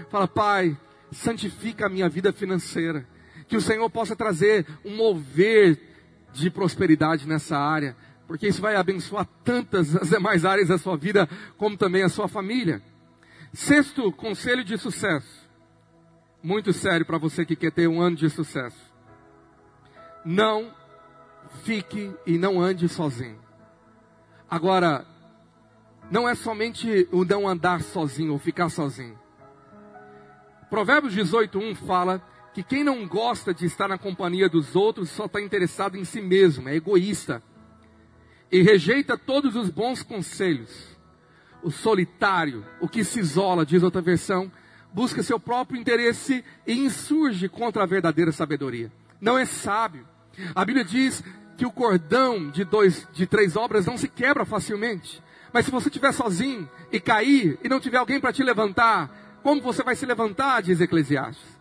Fala, Pai, santifica a minha vida financeira. Que o Senhor possa trazer um mover de prosperidade nessa área, porque isso vai abençoar tantas as demais áreas da sua vida, como também a sua família. Sexto conselho de sucesso. Muito sério para você que quer ter um ano de sucesso. Não fique e não ande sozinho. Agora, não é somente o não andar sozinho ou ficar sozinho. Provérbios 18:1 fala que quem não gosta de estar na companhia dos outros só está interessado em si mesmo, é egoísta e rejeita todos os bons conselhos. O solitário, o que se isola, diz outra versão, busca seu próprio interesse e insurge contra a verdadeira sabedoria. Não é sábio. A Bíblia diz que o cordão de dois, de três obras não se quebra facilmente. Mas se você estiver sozinho e cair e não tiver alguém para te levantar, como você vai se levantar, diz Eclesiastes.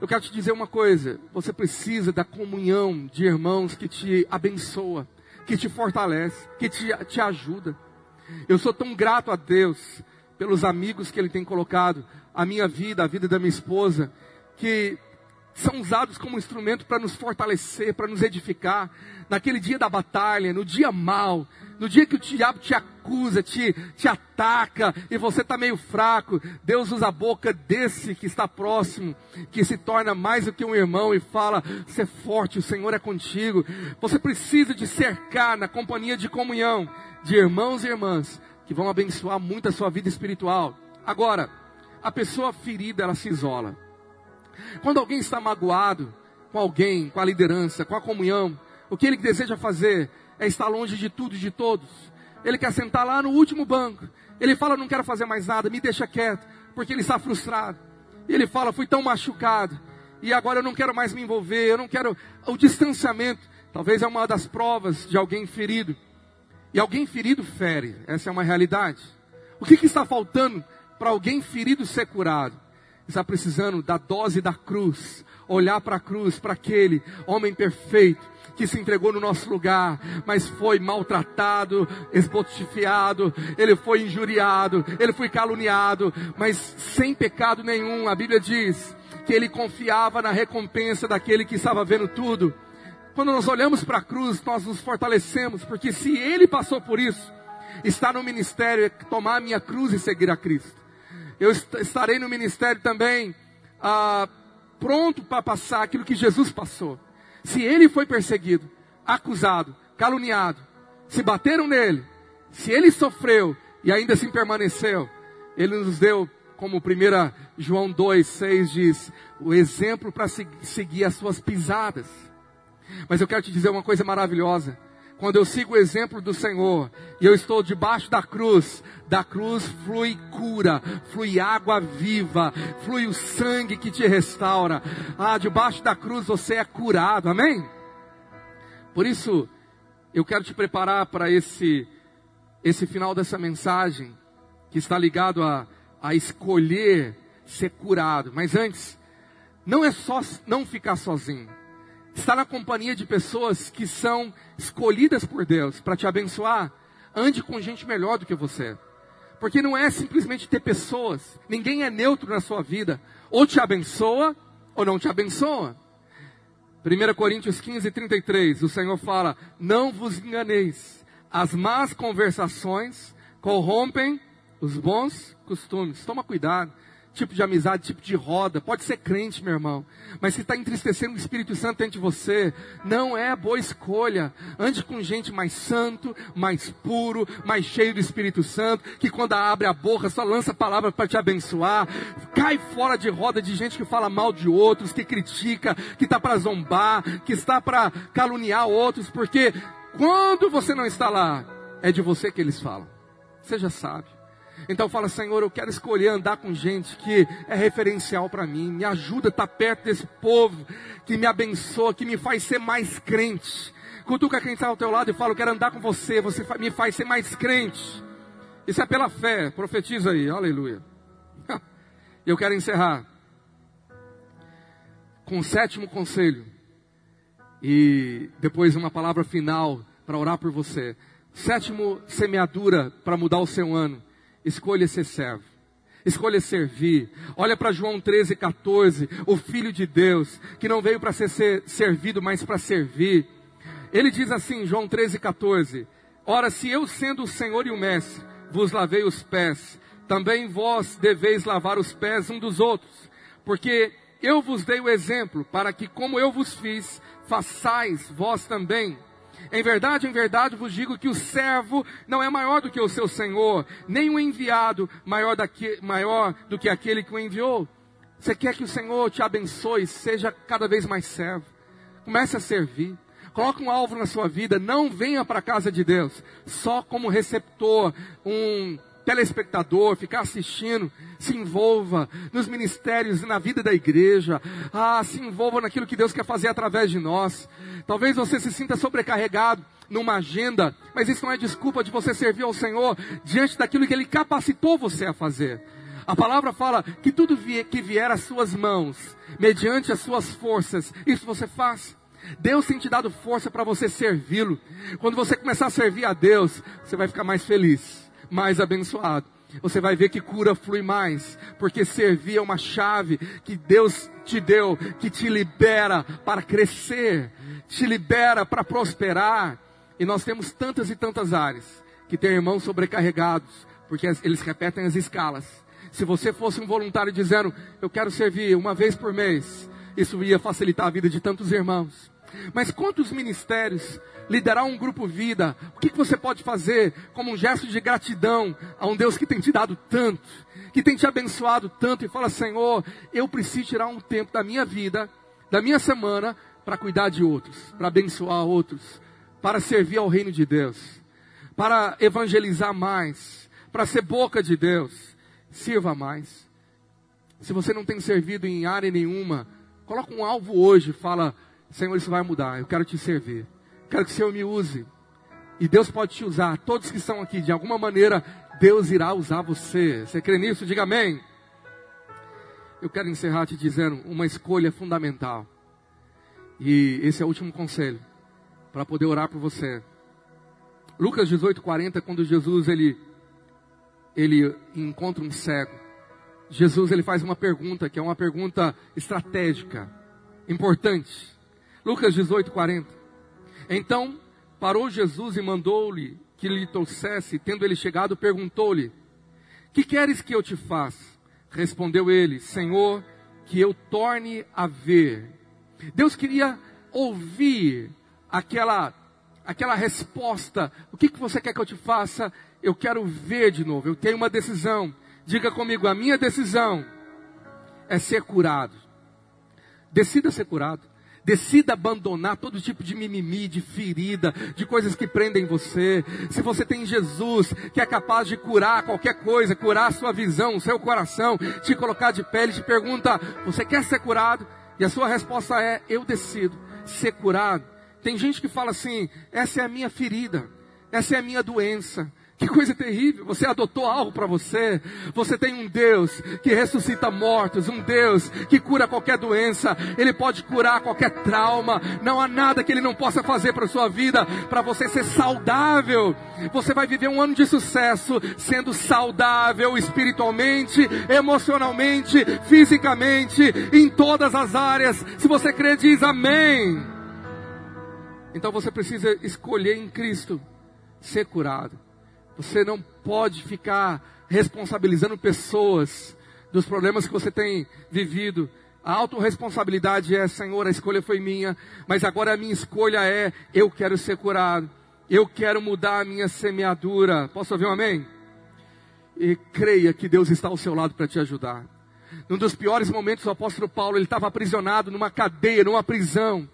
Eu quero te dizer uma coisa: você precisa da comunhão de irmãos que te abençoa, que te fortalece, que te, te ajuda. Eu sou tão grato a Deus pelos amigos que Ele tem colocado, a minha vida, a vida da minha esposa, que são usados como instrumento para nos fortalecer, para nos edificar. Naquele dia da batalha, no dia mal, No dia que o diabo te acusa, te, te ataca e você está meio fraco, Deus usa a boca desse que está próximo, que se torna mais do que um irmão e fala: Você é forte, o Senhor é contigo. Você precisa de cercar na companhia de comunhão de irmãos e irmãs que vão abençoar muito a sua vida espiritual. Agora, a pessoa ferida, ela se isola. Quando alguém está magoado com alguém, com a liderança, com a comunhão, o que ele deseja fazer é estar longe de tudo e de todos. Ele quer sentar lá no último banco. Ele fala: Não quero fazer mais nada, me deixa quieto, porque ele está frustrado. Ele fala: Fui tão machucado, e agora eu não quero mais me envolver, eu não quero. O distanciamento, talvez é uma das provas de alguém ferido. E alguém ferido fere, essa é uma realidade. O que, que está faltando para alguém ferido ser curado? Está precisando da dose da cruz, olhar para a cruz, para aquele homem perfeito que se entregou no nosso lugar, mas foi maltratado, esbotifiado, ele foi injuriado, ele foi caluniado, mas sem pecado nenhum. A Bíblia diz que ele confiava na recompensa daquele que estava vendo tudo. Quando nós olhamos para a cruz, nós nos fortalecemos, porque se ele passou por isso, estar no ministério é tomar a minha cruz e seguir a Cristo. Eu estarei no ministério também ah, pronto para passar aquilo que Jesus passou. Se ele foi perseguido, acusado, caluniado, se bateram nele, se ele sofreu e ainda assim permaneceu, ele nos deu, como 1 João 2, 6 diz, o exemplo para seguir as suas pisadas. Mas eu quero te dizer uma coisa maravilhosa quando eu sigo o exemplo do Senhor e eu estou debaixo da cruz, da cruz flui cura, flui água viva, flui o sangue que te restaura. Ah, debaixo da cruz você é curado, amém? Por isso, eu quero te preparar para esse, esse final dessa mensagem, que está ligado a, a escolher ser curado. Mas antes, não é só não ficar sozinho estar na companhia de pessoas que são escolhidas por Deus para te abençoar, ande com gente melhor do que você. Porque não é simplesmente ter pessoas, ninguém é neutro na sua vida, ou te abençoa ou não te abençoa. 1 Coríntios 15, 33, o Senhor fala: Não vos enganeis, as más conversações corrompem os bons costumes. Toma cuidado tipo de amizade, tipo de roda. Pode ser crente, meu irmão. Mas se está entristecendo o Espírito Santo dentro de você, não é boa escolha. Ande com gente mais santo, mais puro, mais cheio do Espírito Santo, que quando abre a boca só lança palavras para te abençoar. Cai fora de roda de gente que fala mal de outros, que critica, que está para zombar, que está para caluniar outros, porque quando você não está lá, é de você que eles falam. Seja sábio. Então fala, Senhor, eu quero escolher andar com gente que é referencial para mim. Me ajuda a estar perto desse povo que me abençoa, que me faz ser mais crente. Cutuca quem está ao teu lado e fala, eu quero andar com você, você me faz ser mais crente. Isso é pela fé, profetiza aí, aleluia. Eu quero encerrar com o sétimo conselho e depois uma palavra final para orar por você. Sétimo, semeadura para mudar o seu ano. Escolha ser servo. Escolha servir. Olha para João 13, 14. O Filho de Deus, que não veio para ser, ser servido, mas para servir. Ele diz assim, João 13, 14: Ora, se eu, sendo o Senhor e o Mestre, vos lavei os pés, também vós deveis lavar os pés um dos outros. Porque eu vos dei o exemplo, para que, como eu vos fiz, façais vós também. Em verdade, em verdade vos digo que o servo não é maior do que o seu senhor, nem o enviado maior, daqui, maior do que aquele que o enviou. Você quer que o Senhor te abençoe, seja cada vez mais servo. Comece a servir. Coloque um alvo na sua vida. Não venha para a casa de Deus só como receptor, um telespectador, ficar assistindo, se envolva nos ministérios, na vida da igreja, ah, se envolva naquilo que Deus quer fazer através de nós. Talvez você se sinta sobrecarregado numa agenda, mas isso não é desculpa de você servir ao Senhor diante daquilo que Ele capacitou você a fazer. A palavra fala que tudo que vier às suas mãos, mediante as suas forças, isso você faz. Deus tem te dado força para você servi-lo. Quando você começar a servir a Deus, você vai ficar mais feliz mais abençoado. Você vai ver que cura flui mais, porque servir é uma chave que Deus te deu, que te libera para crescer, te libera para prosperar. E nós temos tantas e tantas áreas que tem irmãos sobrecarregados, porque eles repetem as escalas. Se você fosse um voluntário dizendo, eu quero servir uma vez por mês, isso ia facilitar a vida de tantos irmãos. Mas quantos ministérios, liderar um grupo vida, o que, você pode fazer como um gesto de gratidão a um Deus que tem te dado tanto, que tem te abençoado tanto e fala, Senhor, eu preciso tirar um tempo da minha vida, da minha semana, para cuidar de outros, para abençoar outros, para servir ao reino de Deus, para evangelizar mais, para ser boca de Deus. Sirva mais. Se você não tem servido em área nenhuma, coloca um alvo hoje, fala, Senhor, isso vai mudar, eu quero te servir. Quero que o Senhor me use. E Deus pode te usar. Todos que estão aqui, de alguma maneira, Deus irá usar você. Você crê nisso? Diga amém. Eu quero encerrar te dizendo uma escolha fundamental. E esse é o último conselho para poder orar por você. Lucas 18:40, quando Jesus ele ele encontra um cego, Jesus ele faz uma pergunta que é uma pergunta estratégica, importante. Lucas 18:40. Então parou Jesus e mandou-lhe que lhe trouxesse. Tendo ele chegado, perguntou-lhe: Que queres que eu te faça? Respondeu ele: Senhor, que eu torne a ver. Deus queria ouvir aquela aquela resposta. O que, que você quer que eu te faça? Eu quero ver de novo. Eu tenho uma decisão. Diga comigo, a minha decisão é ser curado. Decida ser curado. Decida abandonar todo tipo de mimimi, de ferida, de coisas que prendem você. Se você tem Jesus, que é capaz de curar qualquer coisa, curar a sua visão, o seu coração, te colocar de pé, ele te pergunta: Você quer ser curado? E a sua resposta é: Eu decido ser curado. Tem gente que fala assim: Essa é a minha ferida, essa é a minha doença, que coisa terrível, você adotou algo para você. Você tem um Deus que ressuscita mortos, um Deus que cura qualquer doença, ele pode curar qualquer trauma. Não há nada que ele não possa fazer para sua vida, para você ser saudável. Você vai viver um ano de sucesso sendo saudável espiritualmente, emocionalmente, fisicamente, em todas as áreas. Se você crê, diz amém. Então você precisa escolher em Cristo ser curado. Você não pode ficar responsabilizando pessoas dos problemas que você tem vivido. A autorresponsabilidade é, Senhor, a escolha foi minha, mas agora a minha escolha é, eu quero ser curado. Eu quero mudar a minha semeadura. Posso ouvir um amém? E creia que Deus está ao seu lado para te ajudar. Num dos piores momentos, o apóstolo Paulo, ele estava aprisionado numa cadeia, numa prisão.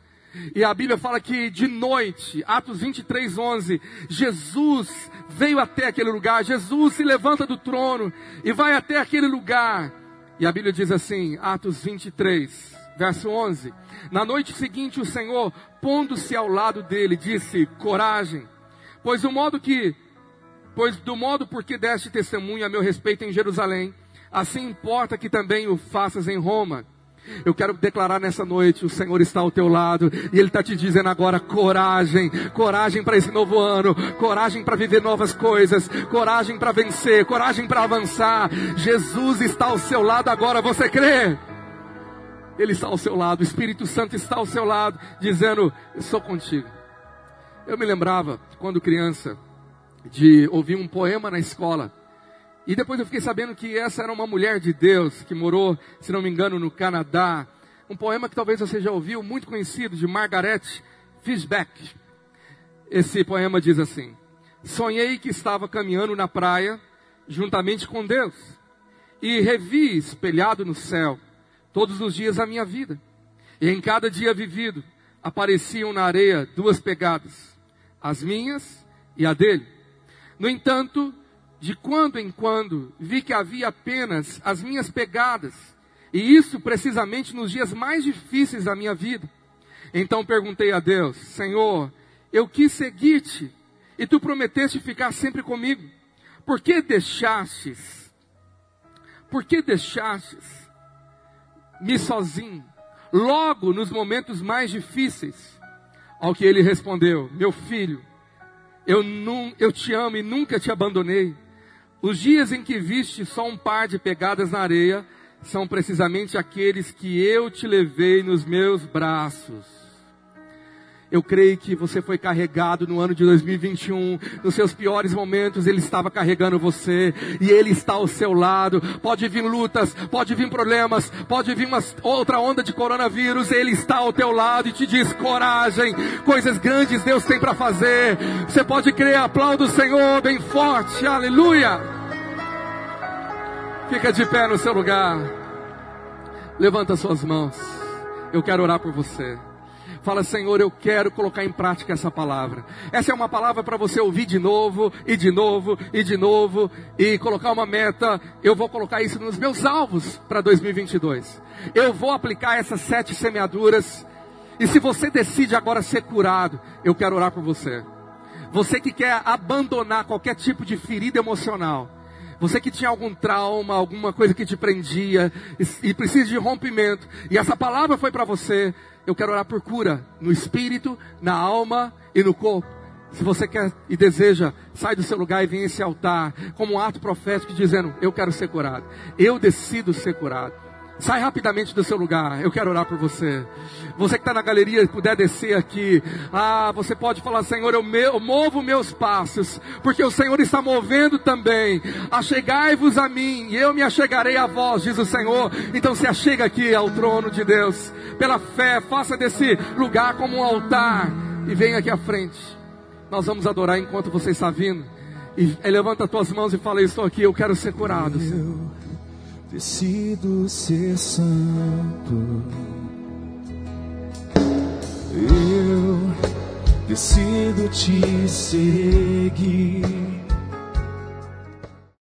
E a Bíblia fala que de noite, Atos 23, 11, Jesus veio até aquele lugar, Jesus se levanta do trono e vai até aquele lugar. E a Bíblia diz assim, Atos 23, verso 11: Na noite seguinte, o Senhor, pondo-se ao lado dele, disse: Coragem, pois o modo que, pois do modo por que deste testemunho a meu respeito em Jerusalém, assim importa que também o faças em Roma. Eu quero declarar nessa noite: o Senhor está ao teu lado e Ele está te dizendo agora: coragem, coragem para esse novo ano, coragem para viver novas coisas, coragem para vencer, coragem para avançar. Jesus está ao seu lado agora, você crê? Ele está ao seu lado, o Espírito Santo está ao seu lado, dizendo: Eu sou contigo. Eu me lembrava, quando criança, de ouvir um poema na escola e depois eu fiquei sabendo que essa era uma mulher de Deus que morou, se não me engano, no Canadá. Um poema que talvez você já ouviu, muito conhecido, de Margaret Fishback. Esse poema diz assim: Sonhei que estava caminhando na praia juntamente com Deus e revi espelhado no céu todos os dias da minha vida. E em cada dia vivido apareciam na areia duas pegadas, as minhas e a dele. No entanto, de quando em quando vi que havia apenas as minhas pegadas, e isso precisamente nos dias mais difíceis da minha vida. Então perguntei a Deus: Senhor, eu quis seguir-te, e tu prometeste ficar sempre comigo. Por que deixastes? Por que deixastes me sozinho, logo nos momentos mais difíceis? Ao que ele respondeu: Meu filho, eu, não, eu te amo e nunca te abandonei. Os dias em que viste só um par de pegadas na areia são precisamente aqueles que eu te levei nos meus braços. Eu creio que você foi carregado no ano de 2021, nos seus piores momentos, Ele estava carregando você, e Ele está ao seu lado. Pode vir lutas, pode vir problemas, pode vir uma outra onda de coronavírus, Ele está ao teu lado e te diz: coragem, coisas grandes Deus tem para fazer. Você pode crer, aplauda o Senhor bem forte, aleluia. Fica de pé no seu lugar, levanta suas mãos, eu quero orar por você. Fala, Senhor, eu quero colocar em prática essa palavra. Essa é uma palavra para você ouvir de novo, e de novo, e de novo, e colocar uma meta. Eu vou colocar isso nos meus alvos para 2022. Eu vou aplicar essas sete semeaduras. E se você decide agora ser curado, eu quero orar por você. Você que quer abandonar qualquer tipo de ferida emocional. Você que tinha algum trauma, alguma coisa que te prendia e, e precisa de rompimento. E essa palavra foi para você eu quero orar por cura no espírito, na alma e no corpo. Se você quer e deseja, sai do seu lugar e vem esse altar como um ato profético dizendo: Eu quero ser curado. Eu decido ser curado. Sai rapidamente do seu lugar. Eu quero orar por você. Você que está na galeria e puder descer aqui. Ah, você pode falar, Senhor, eu, me, eu movo meus passos. Porque o Senhor está movendo também. Achegai-vos a mim e eu me achegarei a vós, diz o Senhor. Então se achega aqui ao trono de Deus. Pela fé, faça desse lugar como um altar. E venha aqui à frente. Nós vamos adorar enquanto você está vindo. E levanta as tuas mãos e fala: Estou aqui, eu quero ser curado. Senhor decido ser santo. Eu decido te seguir.